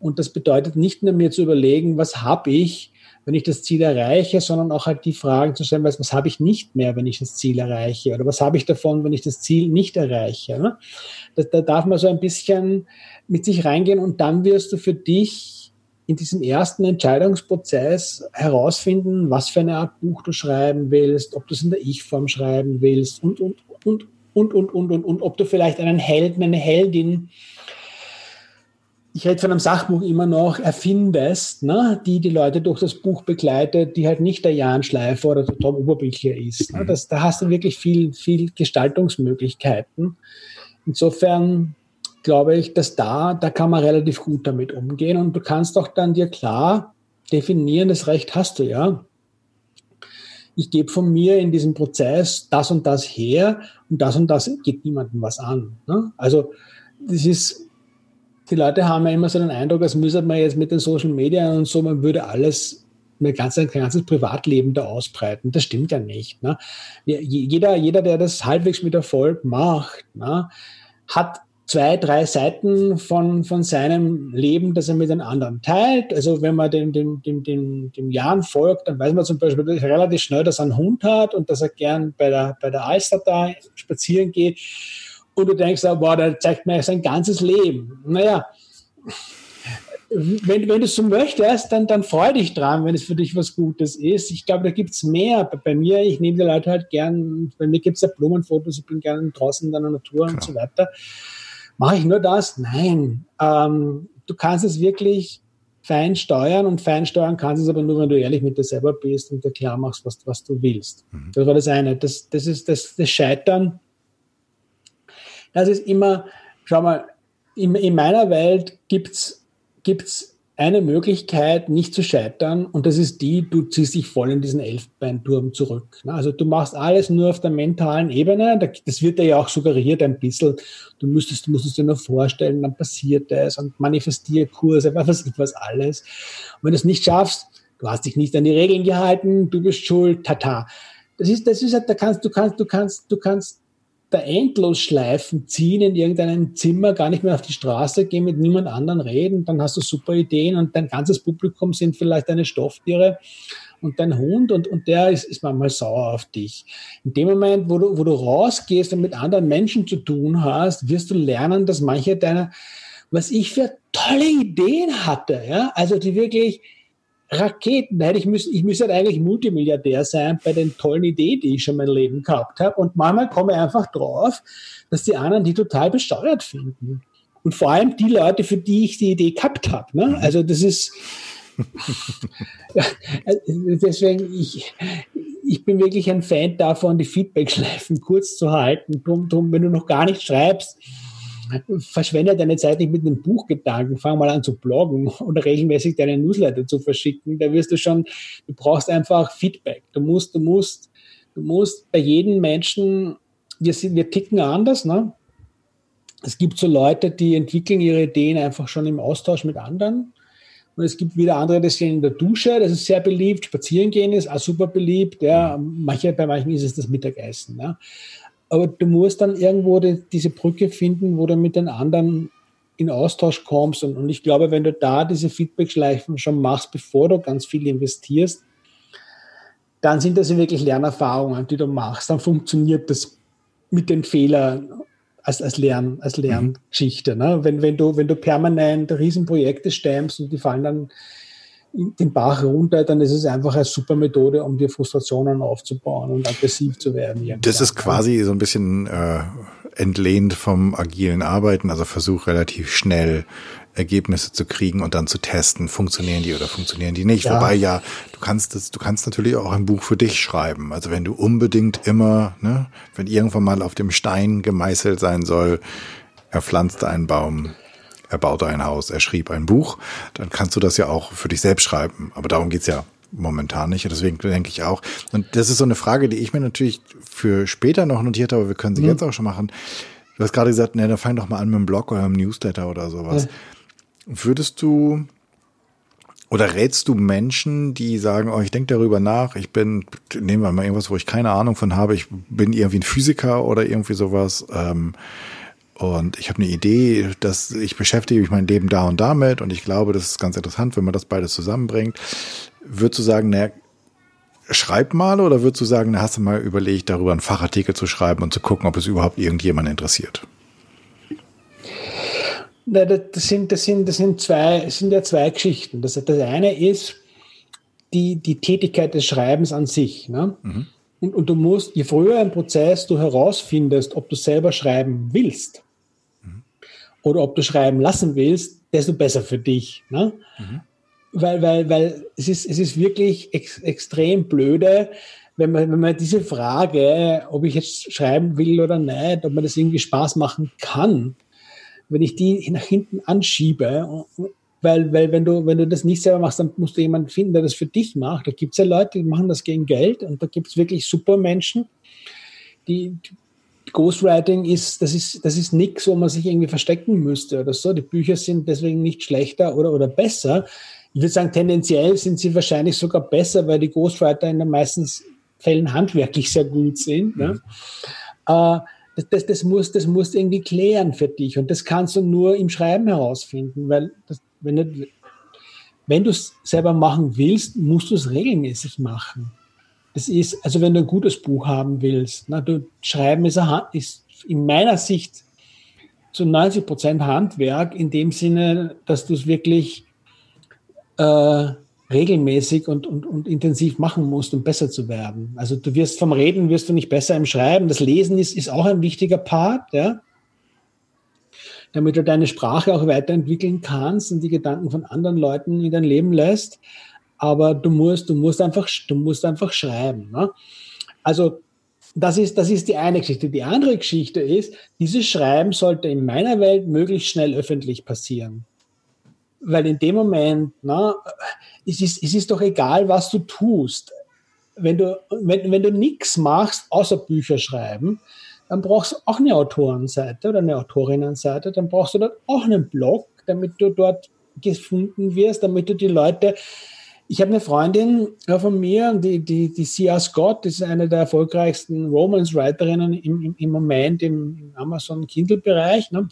Und das bedeutet nicht nur mir zu überlegen, was habe ich, wenn ich das Ziel erreiche, sondern auch halt die Fragen zu stellen, was, was habe ich nicht mehr, wenn ich das Ziel erreiche? Oder was habe ich davon, wenn ich das Ziel nicht erreiche? Ne? Da, da darf man so ein bisschen mit sich reingehen und dann wirst du für dich in diesem ersten Entscheidungsprozess herausfinden, was für eine Art Buch du schreiben willst, ob du es in der Ich-Form schreiben willst und, und, und, und, und, und, und, und, ob du vielleicht einen Helden, eine Heldin, ich rede von einem Sachbuch immer noch, erfindest, ne, die die Leute durch das Buch begleitet, die halt nicht der Jan Schleifer oder der Tom Oberbücher ist. Ne? Das, da hast du wirklich viel, viel Gestaltungsmöglichkeiten. Insofern glaube ich, dass da, da kann man relativ gut damit umgehen und du kannst auch dann dir klar definieren, das Recht hast du ja. Ich gebe von mir in diesem Prozess das und das her und das und das geht niemandem was an. Ne? Also das ist, die Leute haben ja immer so den Eindruck, als müsste man jetzt mit den Social Media und so, man würde alles mein ganzes, ganzes Privatleben da ausbreiten. Das stimmt ja nicht. Ne? Jeder, jeder, der das halbwegs mit Erfolg macht, ne, hat zwei, drei Seiten von, von seinem Leben, das er mit den anderen teilt. Also wenn man dem, dem, dem, dem, dem Jan folgt, dann weiß man zum Beispiel relativ schnell, dass er einen Hund hat und dass er gern bei der, bei der Alster da spazieren geht. Und du denkst, wow, der zeigt mir sein ganzes Leben. Naja, wenn, wenn du es so möchtest, dann, dann freu dich dran, wenn es für dich was Gutes ist. Ich glaube, da gibt es mehr. Bei, bei, mir, ich nehme die Leute halt gern, bei mir gibt es ja Blumenfotos, ich bin gern draußen in der Natur Klar. und so weiter. Mache ich nur das? Nein. Ähm, du kannst es wirklich fein steuern und fein steuern kannst es aber nur, wenn du ehrlich mit dir selber bist und dir klar machst, was, was du willst. Mhm. Das war das eine. Das, das ist das, das Scheitern. Das ist immer, schau mal, in, in meiner Welt gibt's gibt's eine Möglichkeit, nicht zu scheitern, und das ist die, du ziehst dich voll in diesen Elfbeinturm zurück. Also du machst alles nur auf der mentalen Ebene, das wird dir ja auch suggeriert ein bisschen, du müsstest, du musst es dir nur vorstellen, dann passiert es und Manifestierkurse, was was alles. Und wenn du es nicht schaffst, du hast dich nicht an die Regeln gehalten, du bist schuld, tata. Das ist, das ist, da kannst, du kannst, du kannst, du kannst da endlos Schleifen ziehen in irgendeinem Zimmer, gar nicht mehr auf die Straße gehen, mit niemand anderen reden, dann hast du super Ideen und dein ganzes Publikum sind vielleicht deine Stofftiere und dein Hund und, und der ist, ist manchmal sauer auf dich. In dem Moment, wo du, wo du rausgehst und mit anderen Menschen zu tun hast, wirst du lernen, dass manche deiner, was ich für tolle Ideen hatte, ja, also die wirklich, Raketen. Hätte ich, müssen, ich müsste halt eigentlich Multimilliardär sein bei den tollen Ideen, die ich schon mein Leben gehabt habe. Und manchmal komme ich einfach drauf, dass die anderen die total besteuert finden. Und vor allem die Leute, für die ich die Idee gehabt habe. Ne? Also das ist deswegen, ich, ich bin wirklich ein Fan davon, die Feedback-Schleifen kurz zu halten. Drum, drum, wenn du noch gar nicht schreibst, verschwende deine Zeit nicht mit einem Buchgedanken, fang mal an zu bloggen oder regelmäßig deine Newsletter zu verschicken. Da wirst du schon, du brauchst einfach Feedback. Du musst, du musst, du musst bei jedem Menschen, wir, sind, wir ticken anders, ne? Es gibt so Leute, die entwickeln ihre Ideen einfach schon im Austausch mit anderen. Und es gibt wieder andere, die sind in der Dusche, das ist sehr beliebt. Spazieren gehen ist auch super beliebt. Ja. Manche, bei manchen ist es das Mittagessen. Ja. Aber du musst dann irgendwo die, diese Brücke finden, wo du mit den anderen in Austausch kommst. Und, und ich glaube, wenn du da diese Feedback-Schleifen schon machst, bevor du ganz viel investierst, dann sind das wirklich Lernerfahrungen, die du machst. Dann funktioniert das mit den Fehlern. als, als, Lern, als Lerngeschichte. Ne? Wenn, wenn, du, wenn du permanent Riesenprojekte stemmst und die fallen dann den Bach runter, dann ist es einfach eine super Methode, um dir Frustrationen aufzubauen und aggressiv zu werden. Irgendwann. Das ist quasi so ein bisschen äh, entlehnt vom agilen Arbeiten, also versuch relativ schnell Ergebnisse zu kriegen und dann zu testen, funktionieren die oder funktionieren die nicht. Ja. Wobei ja, du kannst das, du kannst natürlich auch ein Buch für dich schreiben. Also wenn du unbedingt immer, ne, wenn irgendwann mal auf dem Stein gemeißelt sein soll, er pflanzte einen Baum, er baute ein Haus, er schrieb ein Buch, dann kannst du das ja auch für dich selbst schreiben. Aber darum geht's ja momentan nicht. Deswegen denke ich auch. Und das ist so eine Frage, die ich mir natürlich für später noch notiert habe, wir können sie mhm. jetzt auch schon machen. Du hast gerade gesagt, ne, dann fang doch mal an mit einem Blog oder einem Newsletter oder sowas. Ja. Würdest du oder rätst du Menschen, die sagen, oh, ich denke darüber nach, ich bin, nehmen wir mal irgendwas, wo ich keine Ahnung von habe, ich bin irgendwie ein Physiker oder irgendwie sowas, ähm, und ich habe eine Idee, dass ich beschäftige mich mein Leben da und damit und ich glaube, das ist ganz interessant, wenn man das beides zusammenbringt. Würdest du sagen, naja, schreib mal oder würdest du sagen, na, hast du mal überlegt, darüber einen Fachartikel zu schreiben und zu gucken, ob es überhaupt irgendjemand interessiert? Das sind, das sind, das sind zwei, das sind ja zwei Geschichten. Das, das eine ist die, die Tätigkeit des Schreibens an sich. Ne? Mhm. Und, und du musst, je früher im Prozess du herausfindest, ob du selber schreiben willst. Oder ob du schreiben lassen willst, desto besser für dich. Ne? Mhm. Weil, weil, weil es, ist, es ist wirklich ex, extrem blöde, wenn man, wenn man diese Frage, ob ich jetzt schreiben will oder nicht, ob man das irgendwie Spaß machen kann, wenn ich die nach hinten anschiebe, weil, weil wenn du, wenn du das nicht selber machst, dann musst du jemanden finden, der das für dich macht. Da gibt es ja Leute, die machen das gegen Geld und da gibt es wirklich super Menschen, die, Ghostwriting ist, das ist, das ist nichts, wo man sich irgendwie verstecken müsste oder so. Die Bücher sind deswegen nicht schlechter oder, oder besser. Ich würde sagen, tendenziell sind sie wahrscheinlich sogar besser, weil die Ghostwriter in den meisten Fällen handwerklich sehr gut sind. Ne? Mhm. Äh, das, das, das, muss, das musst du irgendwie klären für dich. Und das kannst du nur im Schreiben herausfinden, weil das, wenn du wenn du es selber machen willst, musst du es regelmäßig machen. Das ist, also wenn du ein gutes Buch haben willst, na, du schreiben ist, ist in meiner Sicht zu 90 Prozent Handwerk in dem Sinne, dass du es wirklich äh, regelmäßig und, und, und intensiv machen musst, um besser zu werden. Also du wirst vom Reden wirst du nicht besser im Schreiben. Das Lesen ist, ist auch ein wichtiger Part, ja. Damit du deine Sprache auch weiterentwickeln kannst und die Gedanken von anderen Leuten in dein Leben lässt. Aber du musst, du musst einfach, du musst einfach schreiben. Ne? Also das ist, das ist die eine Geschichte. Die andere Geschichte ist, dieses Schreiben sollte in meiner Welt möglichst schnell öffentlich passieren. Weil in dem Moment, na, es, ist, es ist doch egal, was du tust. Wenn du, wenn, wenn du nichts machst, außer Bücher schreiben, dann brauchst du auch eine Autorenseite oder eine Autorinnenseite, dann brauchst du dort auch einen Blog, damit du dort gefunden wirst, damit du die Leute ich habe eine Freundin von mir, die, die, die Sia Scott, das ist eine der erfolgreichsten Romance-Writerinnen im, im, im Moment im, im Amazon Kindle-Bereich. Ne?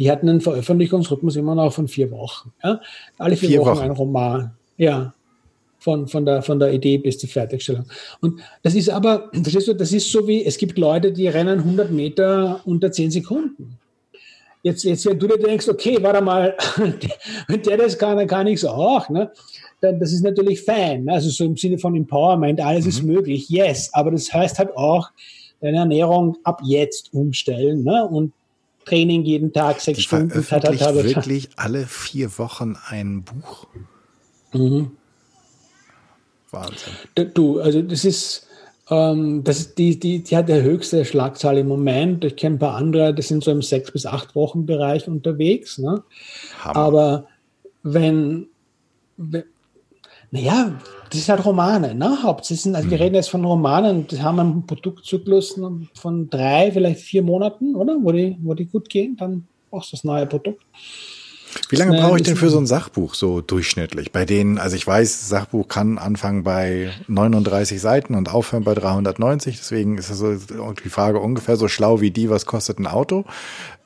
die hatten einen Veröffentlichungsrhythmus immer noch von vier Wochen. Ja? Alle vier, vier Wochen, Wochen, ein Roman. Ja. Von, von, der, von der Idee bis zur Fertigstellung. Und das ist aber, verstehst du, das ist so wie, es gibt Leute, die rennen 100 Meter unter 10 Sekunden. Jetzt, jetzt, wenn du dir denkst, okay, warte mal, wenn der das kann, dann kann ich es auch, ne? Dann, das ist natürlich fein. Ne? Also so im Sinne von Empowerment, alles mhm. ist möglich, yes. Aber das heißt halt auch, deine Ernährung ab jetzt umstellen, ne? Und Training jeden Tag, sechs Die Stunden. Ta, wirklich alle vier Wochen ein Buch? Mhm. Wahnsinn. Du, also das ist, ähm, das ist die, die, die hat die höchste Schlagzahl im Moment. Ich kenne ein paar andere, die sind so im sechs bis acht Wochen Bereich unterwegs. Ne? Aber wenn, wenn naja, das ist halt Romane, ne? Hauptsächlich, also wir mhm. reden jetzt von Romanen, die haben einen Produktzyklus von drei, vielleicht vier Monaten, oder? Wo die, wo die gut gehen, dann brauchst du das neue Produkt. Wie lange brauche ich denn für so ein Sachbuch so durchschnittlich? Bei denen, also ich weiß, Sachbuch kann anfangen bei 39 Seiten und aufhören bei 390. Deswegen ist das so die Frage ungefähr so schlau wie die, was kostet ein Auto?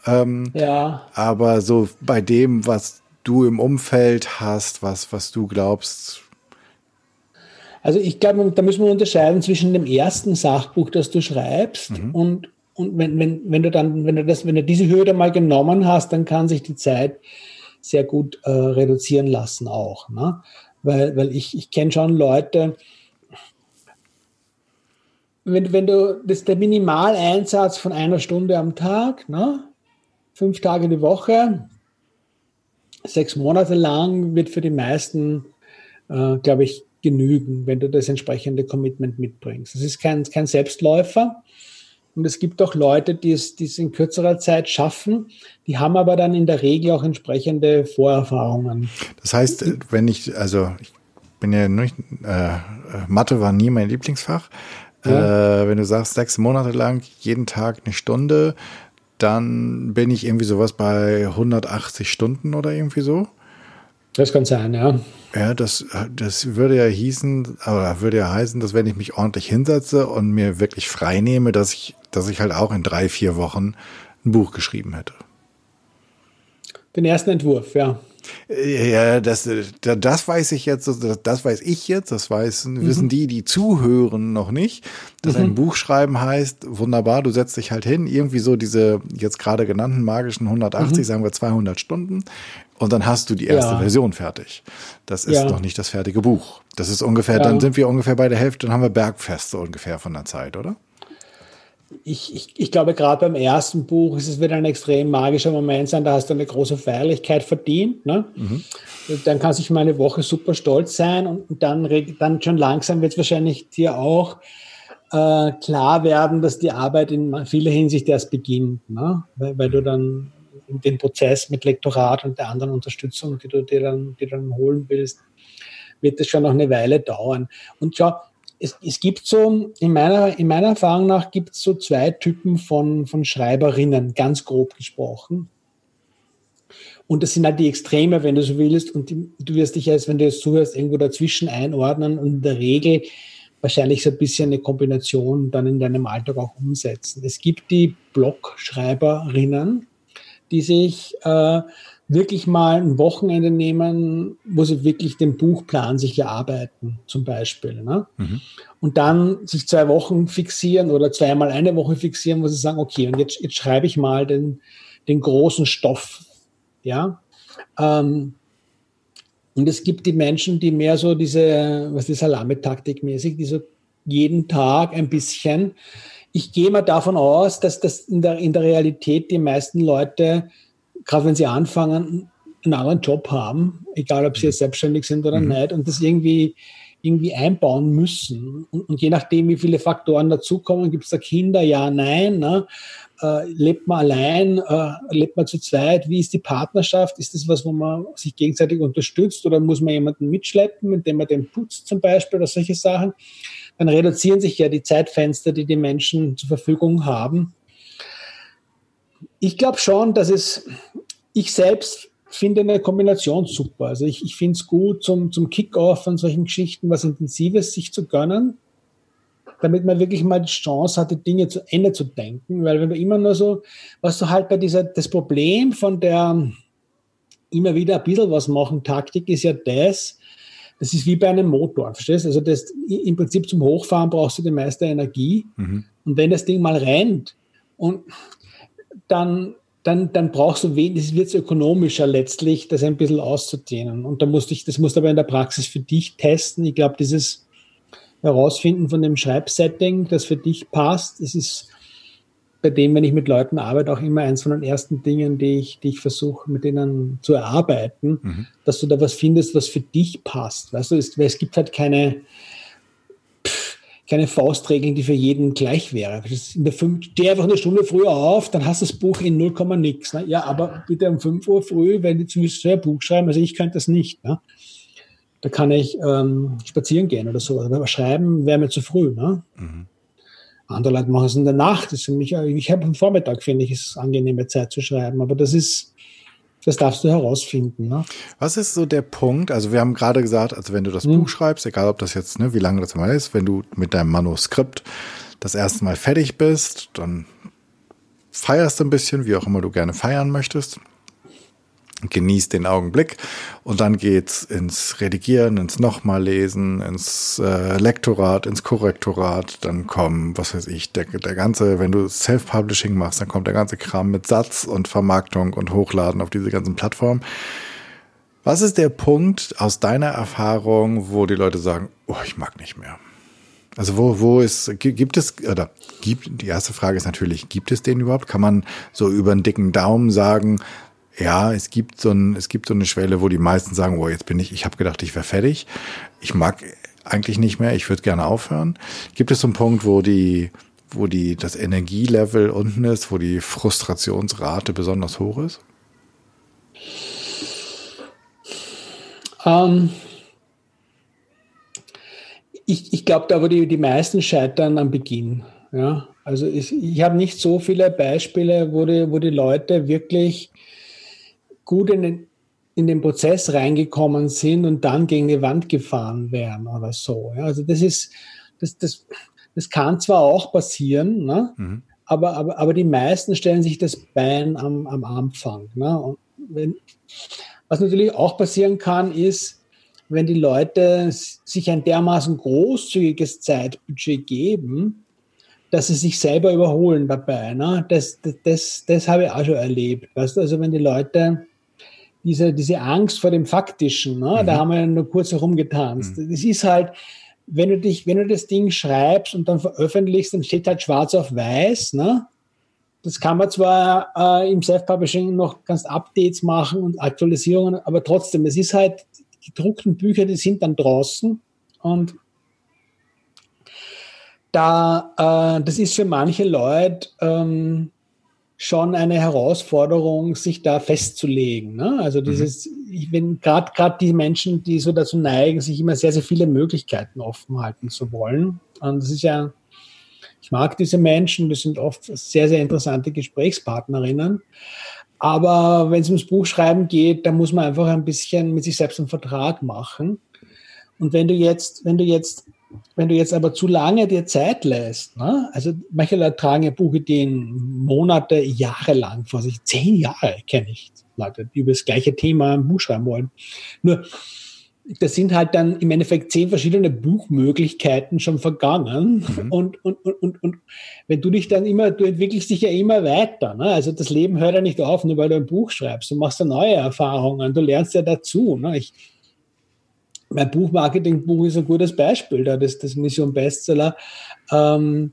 Ähm, ja. Aber so bei dem, was du im Umfeld hast, was, was du glaubst, also ich glaube, da müssen wir unterscheiden zwischen dem ersten Sachbuch, das du schreibst, mhm. und und wenn, wenn, wenn du dann, wenn du das, wenn du diese Hürde mal genommen hast, dann kann sich die Zeit sehr gut äh, reduzieren lassen auch. Ne? Weil, weil ich, ich kenne schon Leute, wenn, wenn du, das ist der Minimaleinsatz von einer Stunde am Tag, ne? fünf Tage die Woche, sechs Monate lang wird für die meisten, äh, glaube ich, genügen, wenn du das entsprechende Commitment mitbringst. Das ist kein, kein Selbstläufer. Und es gibt auch Leute, die es, die es in kürzerer Zeit schaffen, die haben aber dann in der Regel auch entsprechende Vorerfahrungen. Das heißt, wenn ich, also ich bin ja nicht, äh, Mathe war nie mein Lieblingsfach. Ja. Äh, wenn du sagst, sechs Monate lang, jeden Tag eine Stunde, dann bin ich irgendwie sowas bei 180 Stunden oder irgendwie so. Das kann sein, ja. Ja, das, das würde ja hießen, oder würde ja heißen, dass wenn ich mich ordentlich hinsetze und mir wirklich frei nehme, dass ich, dass ich halt auch in drei, vier Wochen ein Buch geschrieben hätte. Den ersten Entwurf, ja. Ja, das, das weiß ich jetzt, das weiß ich jetzt, das weiß, mhm. wissen die, die zuhören, noch nicht. Dass mhm. ein Buch schreiben heißt, wunderbar, du setzt dich halt hin, irgendwie so diese jetzt gerade genannten magischen 180, mhm. sagen wir 200 Stunden, und dann hast du die erste ja. Version fertig. Das ist ja. noch nicht das fertige Buch. Das ist ungefähr, ja. dann sind wir ungefähr bei der Hälfte, dann haben wir Bergfest so ungefähr von der Zeit, oder? ich, ich, ich glaube, gerade beim ersten Buch ist es wieder ein extrem magischer Moment sein. Da hast du eine große Feierlichkeit verdient. Ne? Mhm. Dann kann sich meine Woche super stolz sein und dann, dann schon langsam wird es wahrscheinlich dir auch äh, klar werden, dass die Arbeit in vieler Hinsicht erst beginnt, ne? weil, weil du dann den Prozess mit Lektorat und der anderen Unterstützung, die du dir dann, die dann holen willst, wird es schon noch eine Weile dauern. Und schau, es, es gibt so, in meiner, in meiner Erfahrung nach, gibt es so zwei Typen von, von Schreiberinnen, ganz grob gesprochen. Und das sind halt die Extreme, wenn du so willst. Und du wirst dich jetzt, wenn du jetzt zuhörst, irgendwo dazwischen einordnen und in der Regel wahrscheinlich so ein bisschen eine Kombination dann in deinem Alltag auch umsetzen. Es gibt die Blogschreiberinnen, die sich äh, wirklich mal ein Wochenende nehmen, wo sie wirklich den Buchplan sich erarbeiten, zum Beispiel. Ne? Mhm. Und dann sich zwei Wochen fixieren oder zweimal eine Woche fixieren, wo sie sagen, okay, und jetzt, jetzt schreibe ich mal den, den großen Stoff. Ja. Ähm, und es gibt die Menschen, die mehr so diese, was ist Salamitaktik mäßig, die so jeden Tag ein bisschen. Ich gehe mal davon aus, dass das in der, in der Realität die meisten Leute gerade wenn sie anfangen, einen anderen Job haben, egal ob sie jetzt selbstständig sind oder mhm. nicht, und das irgendwie, irgendwie einbauen müssen. Und, und je nachdem, wie viele Faktoren dazukommen, gibt es da Kinder, ja, nein, ne? äh, lebt man allein, äh, lebt man zu zweit, wie ist die Partnerschaft, ist das was, wo man sich gegenseitig unterstützt oder muss man jemanden mitschleppen, indem man den putzt zum Beispiel oder solche Sachen, dann reduzieren sich ja die Zeitfenster, die die Menschen zur Verfügung haben. Ich glaube schon, dass es, ich selbst finde eine Kombination super. Also ich, ich finde es gut, zum, zum Kick-Off von solchen Geschichten was Intensives sich zu gönnen, damit man wirklich mal die Chance hat, die Dinge zu Ende zu denken. Weil wenn du immer nur so, was du halt bei dieser, das Problem von der immer wieder ein bisschen was machen Taktik ist ja das, das ist wie bei einem Motor, verstehst du? Also das, im Prinzip zum Hochfahren brauchst du die meiste Energie. Mhm. Und wenn das Ding mal rennt und dann, dann, dann brauchst du wenig, es wird ökonomischer letztlich, das ein bisschen auszudehnen. Und da musste ich, das musst du aber in der Praxis für dich testen. Ich glaube, dieses Herausfinden von dem Schreibsetting, das für dich passt, das ist bei dem, wenn ich mit Leuten arbeite, auch immer eins von den ersten Dingen, die ich, die ich versuche, mit denen zu erarbeiten, mhm. dass du da was findest, was für dich passt. Weißt du, es, es gibt halt keine, keine Faustregeln, die für jeden gleich wäre. In der fünf, steh einfach eine Stunde früher auf, dann hast du das Buch in 0, nix. Ne? Ja, aber bitte um 5 Uhr früh, wenn die zumindest ein Buch schreiben, also ich könnte das nicht. Ne? Da kann ich ähm, spazieren gehen oder so. Aber schreiben wäre mir zu früh. Ne? Mhm. Andere Leute machen es in der Nacht. Das ist für mich, ich habe am Vormittag, finde ich, ist angenehme Zeit zu schreiben. Aber das ist, das darfst du herausfinden. Ne? Was ist so der Punkt? Also wir haben gerade gesagt, also wenn du das hm. Buch schreibst, egal ob das jetzt, ne, wie lange das mal ist, wenn du mit deinem Manuskript das erste Mal fertig bist, dann feierst du ein bisschen, wie auch immer du gerne feiern möchtest. Genießt den Augenblick und dann geht's ins Redigieren, ins nochmal lesen, ins äh, Lektorat, ins Korrektorat, dann kommen, was weiß ich, der, der ganze, wenn du Self-Publishing machst, dann kommt der ganze Kram mit Satz und Vermarktung und Hochladen auf diese ganzen Plattformen. Was ist der Punkt aus deiner Erfahrung, wo die Leute sagen, oh, ich mag nicht mehr? Also wo, wo ist, gibt es, oder gibt, die erste Frage ist natürlich, gibt es den überhaupt? Kann man so über einen dicken Daumen sagen, ja, es gibt so ein, es gibt so eine Schwelle, wo die meisten sagen, oh, jetzt bin ich, ich habe gedacht, ich wäre fertig. Ich mag eigentlich nicht mehr, ich würde gerne aufhören. Gibt es so einen Punkt, wo die, wo die, das Energielevel unten ist, wo die Frustrationsrate besonders hoch ist? Ähm, ich ich glaube, da wo die, die meisten scheitern am Beginn. Ja, also ich, ich habe nicht so viele Beispiele, wo die, wo die Leute wirklich gut in den, in den Prozess reingekommen sind und dann gegen die Wand gefahren wären oder so. Ja, also das ist, das, das, das kann zwar auch passieren, ne? Mhm. aber, aber, aber die meisten stellen sich das Bein am, am Anfang. Ne? Und wenn, was natürlich auch passieren kann, ist, wenn die Leute sich ein dermaßen großzügiges Zeitbudget geben, dass sie sich selber überholen dabei. Ne? Das, das, das, das habe ich auch schon erlebt. Weißt? Also wenn die Leute diese, diese Angst vor dem Faktischen, ne? Mhm. da haben wir nur kurz herumgetanzt. Mhm. Das ist halt, wenn du dich, wenn du das Ding schreibst und dann veröffentlichst, dann steht halt schwarz auf weiß, ne? Das kann man zwar äh, im Self-Publishing noch ganz Updates machen und Aktualisierungen, aber trotzdem, es ist halt, die gedruckten Bücher, die sind dann draußen und da, äh, das ist für manche Leute ähm, schon eine Herausforderung, sich da festzulegen. Ne? Also mhm. dieses, mhm. ich bin gerade gerade die Menschen, die so dazu neigen, sich immer sehr, sehr viele Möglichkeiten offen halten zu wollen. Und das ist ja, ich mag diese Menschen, das sind oft sehr, sehr interessante Gesprächspartnerinnen. Aber wenn es ums Buchschreiben geht, da muss man einfach ein bisschen mit sich selbst einen Vertrag machen. Und wenn du jetzt, wenn du jetzt wenn du jetzt aber zu lange dir Zeit lässt, ne? also manche Leute tragen ja Buchideen Monate, Jahre lang vor sich. Zehn Jahre kenne ich Leute, die über das gleiche Thema ein Buch schreiben wollen. Nur, das sind halt dann im Endeffekt zehn verschiedene Buchmöglichkeiten schon vergangen. Mhm. Und, und, und, und, und wenn du dich dann immer, du entwickelst dich ja immer weiter. Ne? Also das Leben hört ja nicht auf, nur weil du ein Buch schreibst. Du machst ja neue Erfahrungen, du lernst ja dazu. Ne? Ich, mein Buchmarketing-Buch ist ein gutes Beispiel. Da das, das Mission Bestseller. Ähm,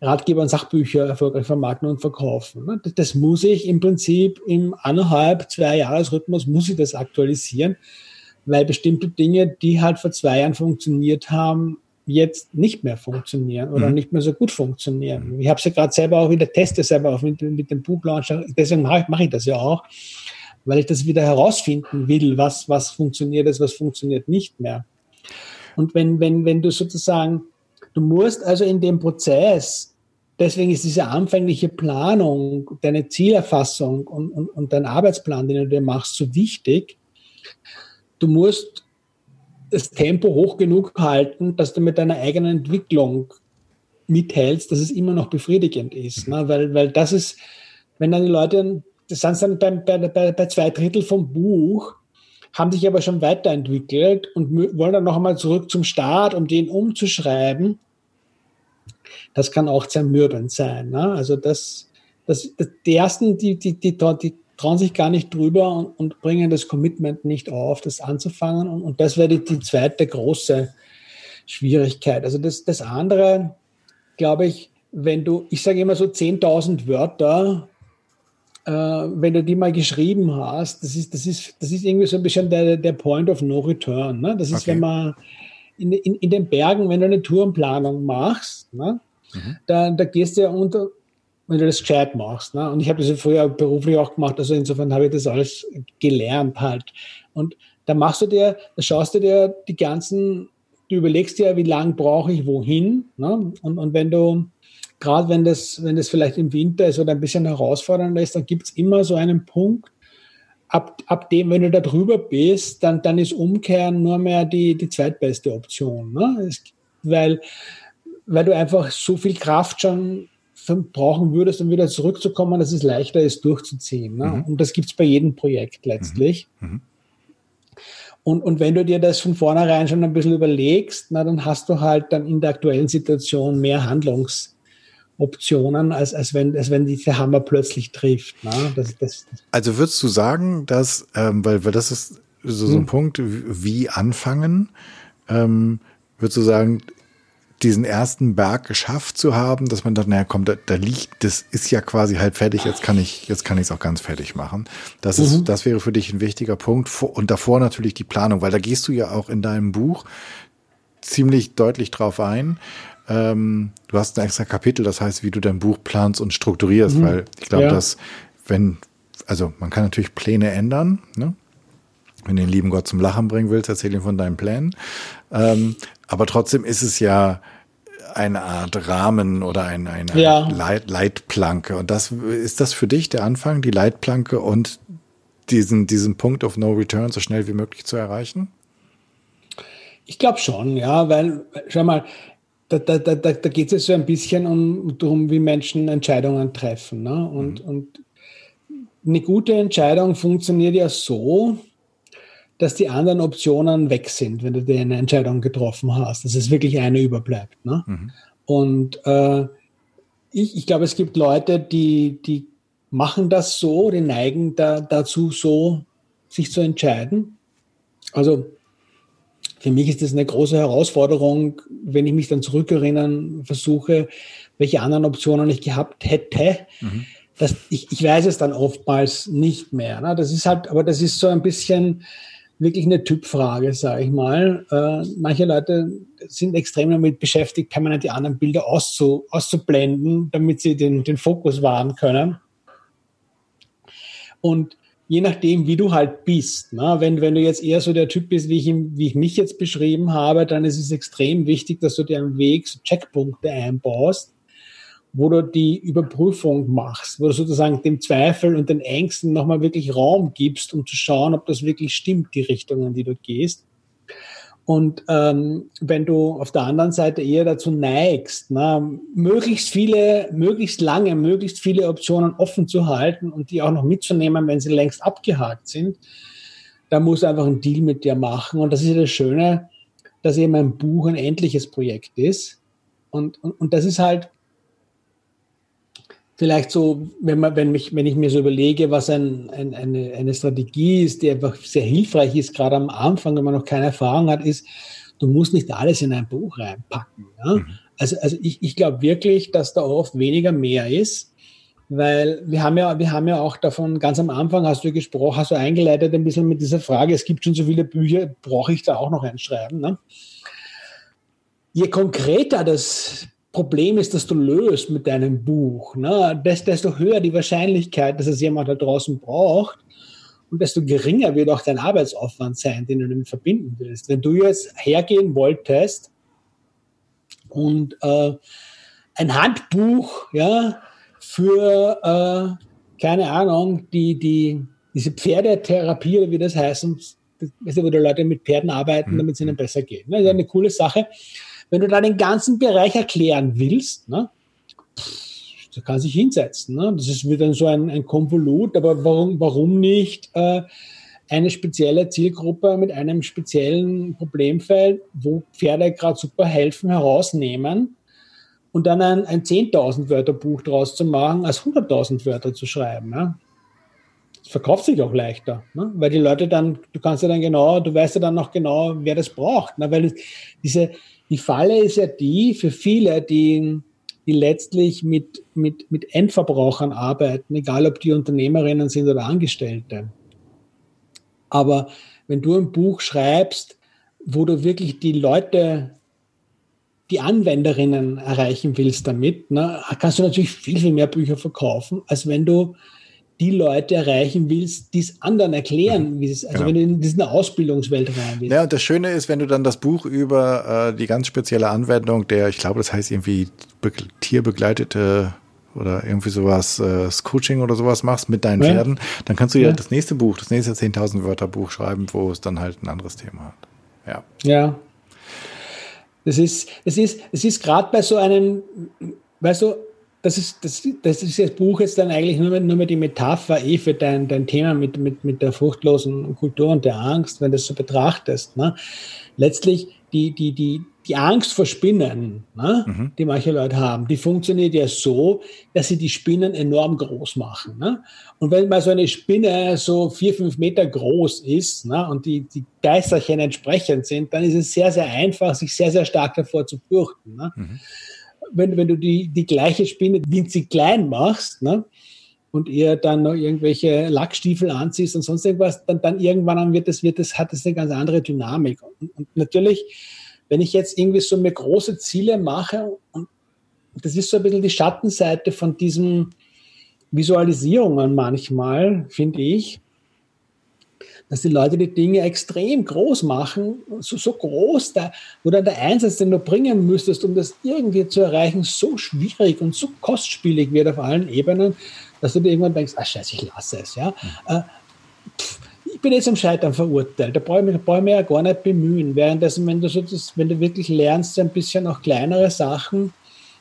Ratgeber und Sachbücher erfolgreich vermarkten und verkaufen. Ne? Das, das, muss ich im Prinzip im anderthalb, zwei Jahresrhythmus muss ich das aktualisieren, weil bestimmte Dinge, die halt vor zwei Jahren funktioniert haben, jetzt nicht mehr funktionieren oder mhm. nicht mehr so gut funktionieren. Ich habe es ja gerade selber auch wieder teste selber auch mit, mit dem Buchlauncher, deswegen mache ich, mach ich das ja auch weil ich das wieder herausfinden will, was, was funktioniert ist, was funktioniert nicht mehr. Und wenn, wenn, wenn du sozusagen, du musst also in dem Prozess, deswegen ist diese anfängliche Planung, deine Zielerfassung und, und, und dein Arbeitsplan, den du dir machst, so wichtig. Du musst das Tempo hoch genug halten, dass du mit deiner eigenen Entwicklung mithältst, dass es immer noch befriedigend ist. Ne? Weil, weil das ist, wenn dann die Leute das sind dann bei, bei, bei, zwei Drittel vom Buch, haben sich aber schon weiterentwickelt und wollen dann noch einmal zurück zum Start, um den umzuschreiben. Das kann auch zermürbend sein. Ne? Also das, das, das, die ersten, die, die, die, die trauen sich gar nicht drüber und, und bringen das Commitment nicht auf, das anzufangen. Und, und das wäre die, die zweite große Schwierigkeit. Also das, das andere, glaube ich, wenn du, ich sage immer so 10.000 Wörter wenn du die mal geschrieben hast, das ist, das ist, das ist irgendwie so ein bisschen der, der Point of No Return. Ne? Das ist, okay. wenn man in, in, in den Bergen, wenn du eine Tourenplanung machst, ne? Mhm. da, da gehst du ja unter, wenn du das gescheit machst. Ne? Und ich habe das ja früher beruflich auch gemacht, also insofern habe ich das alles gelernt halt. Und da machst du dir, da schaust du dir die ganzen, du überlegst dir, wie lang brauche ich wohin. Ne? Und, und wenn du gerade wenn das, wenn das vielleicht im Winter ist oder ein bisschen herausfordernder ist, dann gibt es immer so einen Punkt, ab, ab dem, wenn du da drüber bist, dann, dann ist Umkehren nur mehr die, die zweitbeste Option. Ne? Es, weil, weil du einfach so viel Kraft schon brauchen würdest, um wieder zurückzukommen, dass es leichter ist, durchzuziehen. Ne? Mhm. Und das gibt es bei jedem Projekt letztlich. Mhm. mhm. Und, und wenn du dir das von vornherein schon ein bisschen überlegst, na, dann hast du halt dann in der aktuellen Situation mehr Handlungsoptionen, als, als, wenn, als wenn dich der Hammer plötzlich trifft. Ne? Das, das, also würdest du sagen, dass, ähm, weil, weil das ist so, so ein hm. Punkt, wie anfangen, ähm, würdest du sagen, diesen ersten Berg geschafft zu haben, dass man dachte, naja, komm, da, da liegt, das ist ja quasi halb fertig, jetzt kann ich, jetzt kann ich es auch ganz fertig machen. Das ist, mhm. das wäre für dich ein wichtiger Punkt. Und davor natürlich die Planung, weil da gehst du ja auch in deinem Buch ziemlich deutlich drauf ein. Ähm, du hast ein extra Kapitel, das heißt, wie du dein Buch planst und strukturierst, mhm. weil ich glaube, ja. dass wenn, also man kann natürlich Pläne ändern, ne? Wenn du den lieben Gott zum Lachen bringen willst, erzähl ihm von deinen Plänen. Ähm, aber trotzdem ist es ja eine Art Rahmen oder ein, eine ja. Leit, Leitplanke. Und das ist das für dich der Anfang, die Leitplanke und diesen, diesen Punkt of No Return so schnell wie möglich zu erreichen? Ich glaube schon, ja, weil, schau mal, da, da, da, da geht es so ein bisschen um darum, wie Menschen Entscheidungen treffen. Ne? Und, mhm. und eine gute Entscheidung funktioniert ja so, dass die anderen Optionen weg sind, wenn du dir eine Entscheidung getroffen hast, dass es wirklich eine überbleibt. Ne? Mhm. Und äh, ich, ich glaube, es gibt Leute, die, die machen das so, die neigen da, dazu, so sich zu entscheiden. Also für mich ist das eine große Herausforderung, wenn ich mich dann zurückerinnern versuche, welche anderen Optionen ich gehabt hätte. Mhm. Das, ich, ich weiß es dann oftmals nicht mehr. Ne? Das ist halt, aber das ist so ein bisschen, wirklich eine Typfrage, sage ich mal. Äh, manche Leute sind extrem damit beschäftigt, permanent die anderen Bilder auszu, auszublenden, damit sie den, den Fokus wahren können. Und je nachdem, wie du halt bist, ne? wenn, wenn du jetzt eher so der Typ bist, wie ich, wie ich mich jetzt beschrieben habe, dann ist es extrem wichtig, dass du dir am Weg so Checkpunkte einbaust, wo du die Überprüfung machst, wo du sozusagen dem Zweifel und den Ängsten nochmal wirklich Raum gibst, um zu schauen, ob das wirklich stimmt, die Richtung, in die du gehst. Und ähm, wenn du auf der anderen Seite eher dazu neigst, na, möglichst viele, möglichst lange, möglichst viele Optionen offen zu halten und die auch noch mitzunehmen, wenn sie längst abgehakt sind, da muss einfach ein Deal mit dir machen. Und das ist ja das Schöne, dass eben ein Buch ein endliches Projekt ist. Und, und, und das ist halt vielleicht so, wenn, man, wenn, mich, wenn ich mir so überlege, was ein, ein, eine, eine Strategie ist, die einfach sehr hilfreich ist, gerade am Anfang, wenn man noch keine Erfahrung hat, ist, du musst nicht alles in ein Buch reinpacken. Ja? Mhm. Also, also ich, ich glaube wirklich, dass da oft weniger mehr ist, weil wir haben ja, wir haben ja auch davon, ganz am Anfang hast du gesprochen, hast du eingeleitet ein bisschen mit dieser Frage, es gibt schon so viele Bücher, brauche ich da auch noch ein Schreiben? Ne? Je konkreter das Problem ist, das du löst mit deinem Buch, ne, desto höher die Wahrscheinlichkeit, dass es jemand da draußen braucht und desto geringer wird auch dein Arbeitsaufwand sein, den du damit verbinden willst. Wenn du jetzt hergehen wolltest und äh, ein Handbuch ja, für, äh, keine Ahnung, die, die, diese Pferdetherapie oder wie das heißt, weißt du, wo die Leute mit Pferden arbeiten, mhm. damit es ihnen besser geht. Ne? Das ist eine coole Sache. Wenn du da den ganzen Bereich erklären willst, ne, da kann sich hinsetzen. Ne? Das ist wieder so ein, ein Konvolut, aber warum, warum nicht äh, eine spezielle Zielgruppe mit einem speziellen Problemfeld, wo Pferde gerade super helfen, herausnehmen und dann ein, ein 10.000 Wörter Buch draus zu machen, als 100.000 Wörter zu schreiben. Ja? Das verkauft sich auch leichter, ne? weil die Leute dann, du kannst ja dann genau, du weißt ja dann noch genau, wer das braucht, ne? weil diese, die Falle ist ja die für viele, die, die letztlich mit, mit, mit Endverbrauchern arbeiten, egal ob die Unternehmerinnen sind oder Angestellte. Aber wenn du ein Buch schreibst, wo du wirklich die Leute, die Anwenderinnen erreichen willst damit, ne, kannst du natürlich viel, viel mehr Bücher verkaufen, als wenn du die Leute erreichen willst, die es anderen erklären, mhm. wie es, also genau. wenn du in diese Ausbildungswelt rein willst. Ja, und das Schöne ist, wenn du dann das Buch über äh, die ganz spezielle Anwendung der, ich glaube, das heißt irgendwie tierbegleitete oder irgendwie sowas, äh, Coaching oder sowas machst mit deinen ja. Pferden, dann kannst du ja, ja, das nächste Buch, das nächste 10.000 Wörter Buch schreiben, wo es dann halt ein anderes Thema hat. Ja. Ja. Das ist, es ist, es ist gerade bei so einem, weißt du, das ist, das, das ist das Buch jetzt dann eigentlich nur, nur mehr die Metapher eh für dein, dein Thema mit, mit, mit der fruchtlosen Kultur und der Angst, wenn du das so betrachtest. Ne? Letztlich die, die, die, die Angst vor Spinnen, ne, mhm. die manche Leute haben, die funktioniert ja so, dass sie die Spinnen enorm groß machen. Ne? Und wenn mal so eine Spinne so vier, fünf Meter groß ist ne, und die, die Geisterchen entsprechend sind, dann ist es sehr, sehr einfach, sich sehr, sehr stark davor zu fürchten. Ne? Mhm wenn, wenn du die, die gleiche Spinne winzig klein machst, ne? und ihr dann noch irgendwelche Lackstiefel anziehst und sonst irgendwas, dann, dann irgendwann wird das, wird das, hat das eine ganz andere Dynamik. Und, und natürlich, wenn ich jetzt irgendwie so mir große Ziele mache, und das ist so ein bisschen die Schattenseite von diesen Visualisierungen manchmal, finde ich, dass die Leute die Dinge extrem groß machen, so, so groß, da, wo dann der Einsatz, den du bringen müsstest, um das irgendwie zu erreichen, so schwierig und so kostspielig wird auf allen Ebenen, dass du dir irgendwann denkst, ah scheiße, ich lasse es. Ja? Mhm. Äh, ich bin jetzt zum Scheitern verurteilt, da brauche ich, mich, brauche ich mich ja gar nicht bemühen. Währenddessen, wenn du, so das, wenn du wirklich lernst, ein bisschen auch kleinere Sachen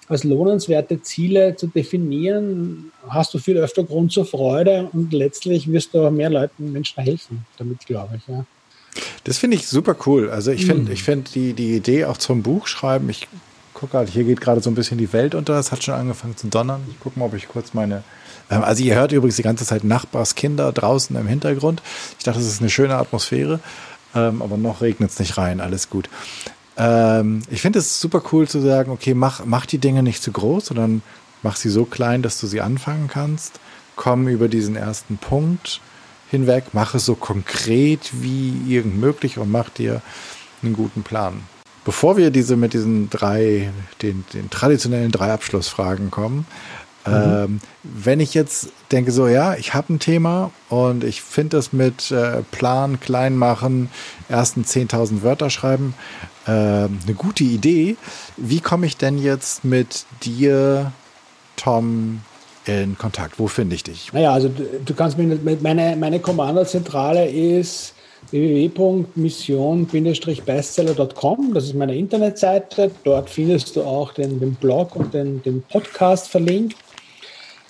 als lohnenswerte Ziele zu definieren, hast du viel öfter Grund zur Freude und letztlich wirst du mehr Leuten, Menschen helfen, damit glaube ich. Ja. Das finde ich super cool. Also ich finde, mhm. ich finde die, die Idee auch zum Buch schreiben, ich gucke gerade, hier geht gerade so ein bisschen die Welt unter, es hat schon angefangen zu donnern. Ich gucke mal, ob ich kurz meine ähm, also ihr hört übrigens die ganze Zeit Nachbarskinder draußen im Hintergrund. Ich dachte, das ist eine schöne Atmosphäre, ähm, aber noch regnet es nicht rein, alles gut. Ähm, ich finde es super cool zu sagen, okay, mach, mach die Dinge nicht zu groß, sondern mach sie so klein, dass du sie anfangen kannst. Komm über diesen ersten Punkt hinweg, mach es so konkret wie irgend möglich und mach dir einen guten Plan. Bevor wir diese mit diesen drei, den, den traditionellen drei Abschlussfragen kommen, Ähm, wenn ich jetzt denke, so ja, ich habe ein Thema und ich finde das mit äh, Plan, klein machen, ersten 10.000 Wörter schreiben, äh, eine gute Idee. Wie komme ich denn jetzt mit dir, Tom, in Kontakt? Wo finde ich dich? Naja, also du, du kannst mir, meine, meine Kommandozentrale ist www.mission-bestseller.com. Das ist meine Internetseite. Dort findest du auch den, den Blog und den, den Podcast verlinkt.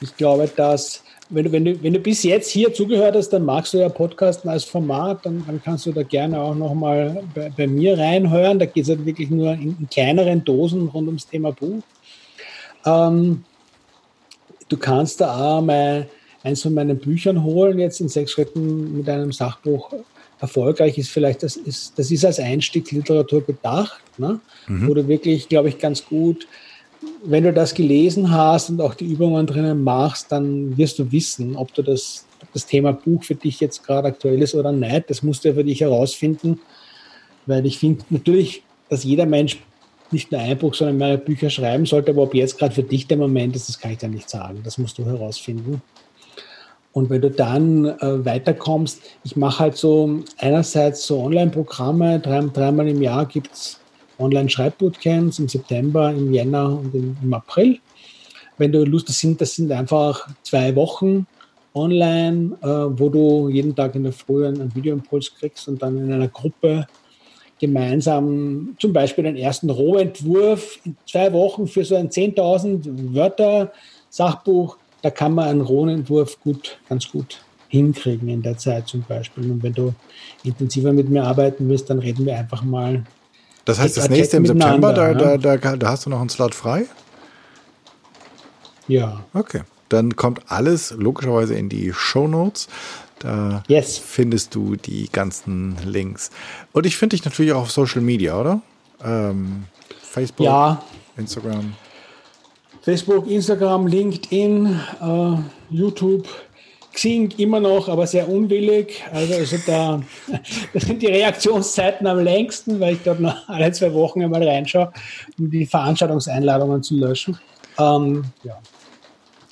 Ich glaube, dass wenn du, wenn, du, wenn du bis jetzt hier zugehört hast, dann magst du ja Podcasten als Format, dann, dann kannst du da gerne auch nochmal bei, bei mir reinhören. Da geht es halt wirklich nur in, in, kleineren Dosen rund ums Thema Buch. Ähm, du kannst da auch mal eins von meinen Büchern holen, jetzt in sechs Schritten mit einem Sachbuch erfolgreich ist vielleicht, das ist, das ist als Einstiegsliteratur gedacht, ne? Mhm. wo du wirklich, glaube ich, ganz gut wenn du das gelesen hast und auch die Übungen drinnen machst, dann wirst du wissen, ob du das, das Thema Buch für dich jetzt gerade aktuell ist oder nicht. Das musst du ja für dich herausfinden, weil ich finde natürlich, dass jeder Mensch nicht nur ein Buch, sondern mehrere Bücher schreiben sollte, aber ob jetzt gerade für dich der Moment ist, das kann ich dir nicht sagen. Das musst du herausfinden. Und wenn du dann äh, weiterkommst, ich mache halt so einerseits so Online-Programme, drei, dreimal im Jahr gibt es Online-Schreibbootcamps im September, im Jänner und im, April. Wenn du Lust hast, sind, das sind einfach zwei Wochen online, äh, wo du jeden Tag in der Früh einen Videoimpuls kriegst und dann in einer Gruppe gemeinsam zum Beispiel den ersten Rohentwurf in zwei Wochen für so ein 10.000 Wörter Sachbuch, da kann man einen Rohentwurf gut, ganz gut hinkriegen in der Zeit zum Beispiel. Und wenn du intensiver mit mir arbeiten willst, dann reden wir einfach mal das heißt, das nächste im September, da, da, da, da hast du noch einen Slot frei? Ja. Okay. Dann kommt alles logischerweise in die Show Notes. Da yes. findest du die ganzen Links. Und ich finde dich natürlich auch auf Social Media, oder? Ähm, Facebook, ja. Instagram. Facebook, Instagram, LinkedIn, äh, YouTube. Xing immer noch, aber sehr unwillig. Also, also da, da sind die Reaktionszeiten am längsten, weil ich dort noch alle zwei Wochen einmal reinschaue, um die Veranstaltungseinladungen zu löschen. Ähm, ja.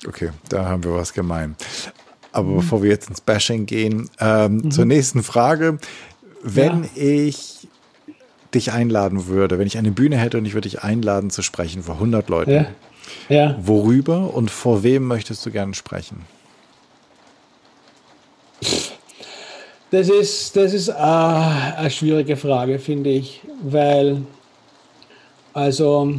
Okay, da haben wir was gemein. Aber mhm. bevor wir jetzt ins Bashing gehen, ähm, mhm. zur nächsten Frage. Wenn ja. ich dich einladen würde, wenn ich eine Bühne hätte und ich würde dich einladen zu sprechen vor 100 Leuten, ja. Ja. worüber und vor wem möchtest du gerne sprechen? Das ist, das ist eine schwierige Frage, finde ich, weil, also,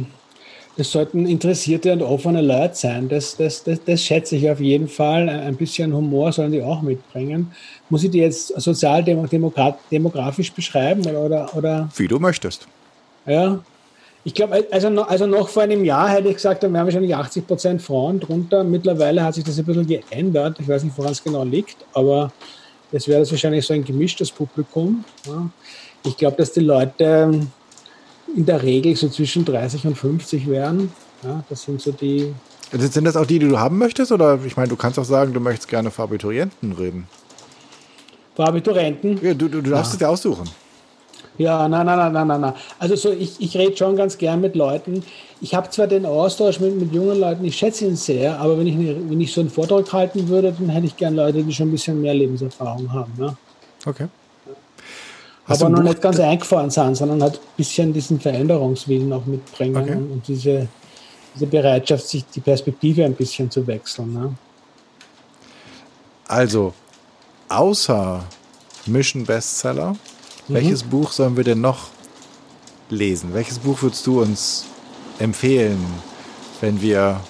es sollten interessierte und offene Leute sein. Das, das, das, das schätze ich auf jeden Fall. Ein bisschen Humor sollen die auch mitbringen. Muss ich die jetzt sozialdemografisch beschreiben oder, oder? Wie du möchtest. Ja. Ich glaube, also, also noch vor einem Jahr hätte ich gesagt, da wären wahrscheinlich 80 Prozent Frauen drunter. Mittlerweile hat sich das ein bisschen geändert. Ich weiß nicht, woran es genau liegt, aber es wäre das wahrscheinlich so ein gemischtes Publikum. Ja. Ich glaube, dass die Leute in der Regel so zwischen 30 und 50 wären. Ja, das sind so die. Sind das auch die, die du haben möchtest? Oder ich meine, du kannst auch sagen, du möchtest gerne vor Abiturienten reden. Vor Abiturienten? Ja, du, du, du darfst es dir aussuchen. Ja, nein, nein, nein, nein, nein. Also so, ich, ich rede schon ganz gern mit Leuten. Ich habe zwar den Austausch mit, mit jungen Leuten, ich schätze ihn sehr, aber wenn ich, wenn ich so einen Vortrag halten würde, dann hätte ich gern Leute, die schon ein bisschen mehr Lebenserfahrung haben. Ja? Okay. Hast aber noch nicht ganz eingefahren sind, sondern halt ein bisschen diesen Veränderungswillen auch mitbringen okay. und, und, diese, diese Bereitschaft, sich die Perspektive ein bisschen zu wechseln. Ne? Also, außer Mission Bestseller, mhm. welches Buch sollen wir denn noch lesen? Welches Buch würdest du uns empfehlen, wenn wir.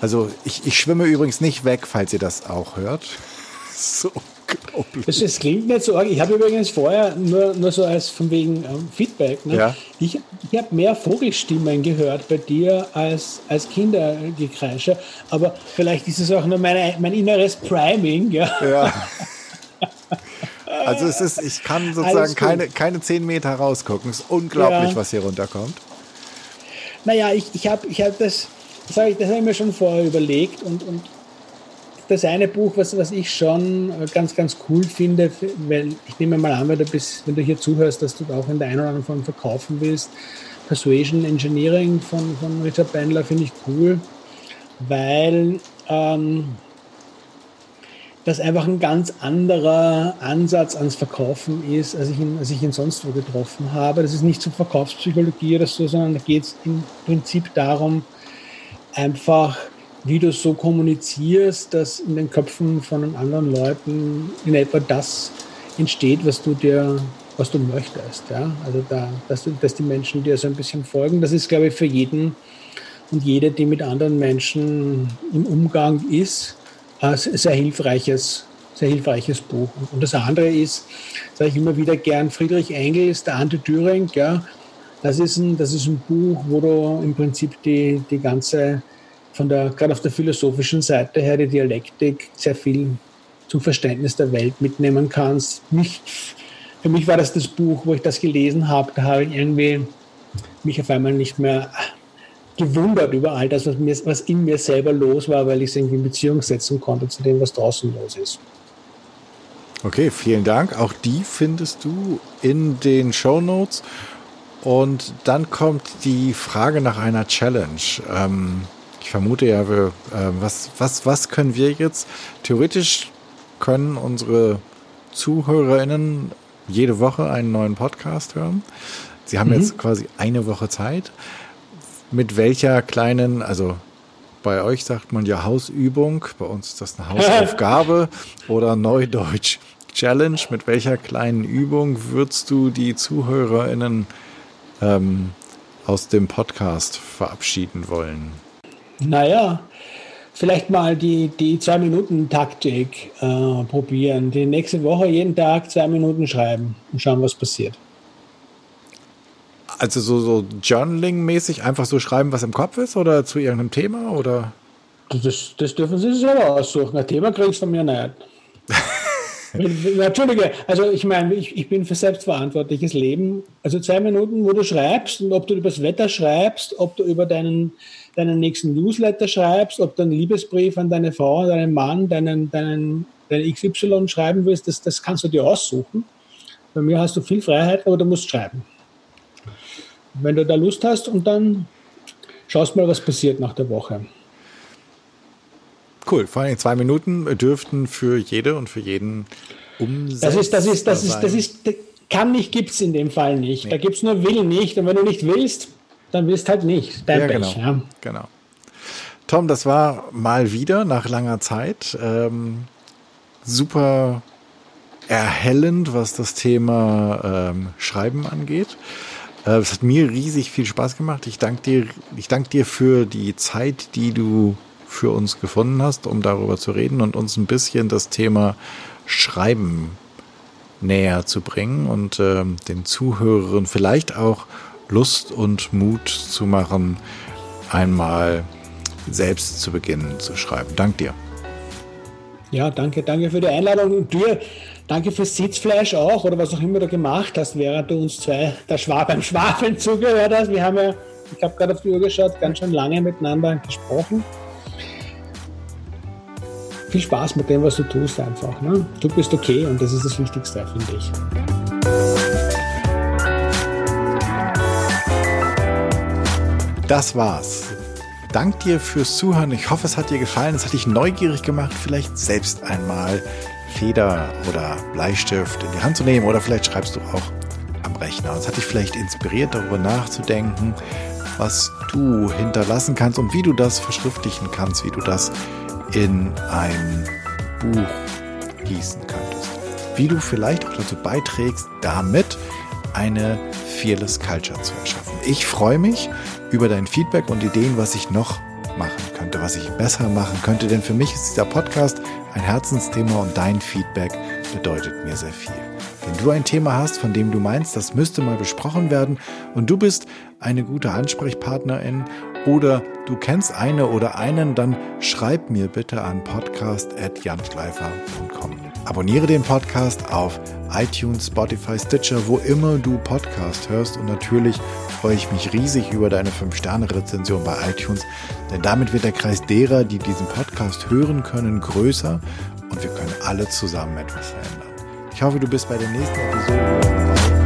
Also, ich, ich schwimme übrigens nicht weg, falls ihr das auch hört. So unglaublich. Das, das klingt nicht so arg. Ich habe übrigens vorher nur, nur so als von wegen ähm, Feedback. Ne? Ja. Ich, ich habe mehr Vogelstimmen gehört bei dir als, als Kindergekreische. Aber vielleicht ist es auch nur meine, mein inneres Priming. Ja. ja. Also es ist, ich kann sozusagen keine, keine zehn Meter rausgucken. Es ist unglaublich, ja. was hier runterkommt. Naja, ich, ich habe ich hab das, das habe ich, hab ich mir schon vorher überlegt und, und das eine Buch, was, was ich schon äh, ganz, ganz cool finde, weil ich nehme mal an, wenn du, bist, wenn du hier zuhörst, dass du auch in der einen oder anderen Form verkaufen willst. Persuasion Engineering von, von Richard Bandler finde ich cool, weil ähm, das einfach ein ganz anderer Ansatz ans Verkaufen ist, als ich ihn, als ich ihn sonst wo getroffen habe. Das ist nicht so Verkaufspsychologie oder so, sondern da geht es im Prinzip darum, einfach wie du so kommunizierst, dass in den Köpfen von anderen Leuten in etwa das entsteht, was du dir, was du möchtest. Ja? Also da, dass, du, dass die Menschen dir so ein bisschen folgen. Das ist, glaube ich, für jeden und jede, die mit anderen Menschen im Umgang ist, sehr hilfreiches, sehr hilfreiches Buch. Und das andere ist, sage ich immer wieder gern, Friedrich Engels, der Ante Thüring, ja, das ist ein, das ist ein Buch, wo du im Prinzip die, die ganze von der, gerade auf der philosophischen Seite her, die Dialektik sehr viel zum Verständnis der Welt mitnehmen kannst. Mich, für mich war das das Buch, wo ich das gelesen habe, da habe ich irgendwie mich auf einmal nicht mehr gewundert über all das, was, mir, was in mir selber los war, weil ich es irgendwie in Beziehung setzen konnte zu dem, was draußen los ist. Okay, vielen Dank. Auch die findest du in den Show Notes. Und dann kommt die Frage nach einer Challenge. Ähm, ich vermute ja, wir, äh, was, was, was können wir jetzt? Theoretisch können unsere ZuhörerInnen jede Woche einen neuen Podcast hören. Sie haben mhm. jetzt quasi eine Woche Zeit. Mit welcher kleinen, also bei euch sagt man ja Hausübung, bei uns ist das eine Hausaufgabe oder Neudeutsch Challenge. Mit welcher kleinen Übung würdest du die ZuhörerInnen ähm, aus dem Podcast verabschieden wollen? Naja, vielleicht mal die, die Zwei-Minuten-Taktik äh, probieren. Die nächste Woche jeden Tag zwei Minuten schreiben und schauen, was passiert. Also so, so Journaling-mäßig einfach so schreiben, was im Kopf ist oder zu irgendeinem Thema oder? Das, das dürfen Sie selber aussuchen. Ein Thema kriegst du von mir nicht. Entschuldige, also ich meine, ich, ich bin für selbstverantwortliches Leben. Also zwei Minuten, wo du schreibst und ob du über das Wetter schreibst, ob du über deinen deinen nächsten Newsletter schreibst, ob du einen Liebesbrief an deine Frau, deinen Mann, deinen, deinen, deinen XY schreiben willst, das, das kannst du dir aussuchen. Bei mir hast du viel Freiheit, aber du musst schreiben. Wenn du da Lust hast und dann schaust mal, was passiert nach der Woche. Cool, vor allem zwei Minuten dürften für jede und für jeden umsetzen. Das ist, das ist, das ist, das ist, kann nicht, gibt es in dem Fall nicht. Nee. Da gibt es nur will nicht. Und wenn du nicht willst, dann willst halt nicht. Dein ja, Pech, genau. Ja. genau. Tom, das war mal wieder nach langer Zeit ähm, super erhellend, was das Thema ähm, Schreiben angeht. Äh, es hat mir riesig viel Spaß gemacht. Ich danke dir, ich danke dir für die Zeit, die du für uns gefunden hast, um darüber zu reden und uns ein bisschen das Thema Schreiben näher zu bringen und äh, den Zuhörern vielleicht auch Lust und Mut zu machen, einmal selbst zu beginnen zu schreiben. Dank dir. Ja, danke, danke für die Einladung und dir. Danke fürs Sitzfleisch auch oder was auch immer du gemacht hast, während du uns zwei der Schwab beim Schwafeln zugehört hast. Wir haben ja, ich habe gerade auf die Uhr geschaut, ganz schön lange miteinander gesprochen. Viel Spaß mit dem, was du tust einfach. Ne? Du bist okay und das ist das Wichtigste, finde ich. Das war's. Dank dir fürs Zuhören. Ich hoffe, es hat dir gefallen. Es hat dich neugierig gemacht, vielleicht selbst einmal Feder oder Bleistift in die Hand zu nehmen oder vielleicht schreibst du auch am Rechner. Es hat dich vielleicht inspiriert, darüber nachzudenken, was du hinterlassen kannst und wie du das verschriftlichen kannst, wie du das in ein Buch gießen könntest. Wie du vielleicht auch dazu beiträgst, damit eine Fearless Culture zu erschaffen. Ich freue mich über dein Feedback und Ideen, was ich noch machen könnte, was ich besser machen könnte, denn für mich ist dieser Podcast ein Herzensthema und dein Feedback bedeutet mir sehr viel. Wenn du ein Thema hast, von dem du meinst, das müsste mal besprochen werden und du bist eine gute Ansprechpartnerin oder du kennst eine oder einen, dann schreib mir bitte an podcast.janschleifer.com. Abonniere den Podcast auf iTunes, Spotify, Stitcher, wo immer du Podcast hörst und natürlich freue ich mich riesig über deine 5-Sterne-Rezension bei iTunes, denn damit wird der Kreis derer, die diesen Podcast hören können, größer und wir können alle zusammen etwas verändern. Ich hoffe, du bist bei der nächsten Episode.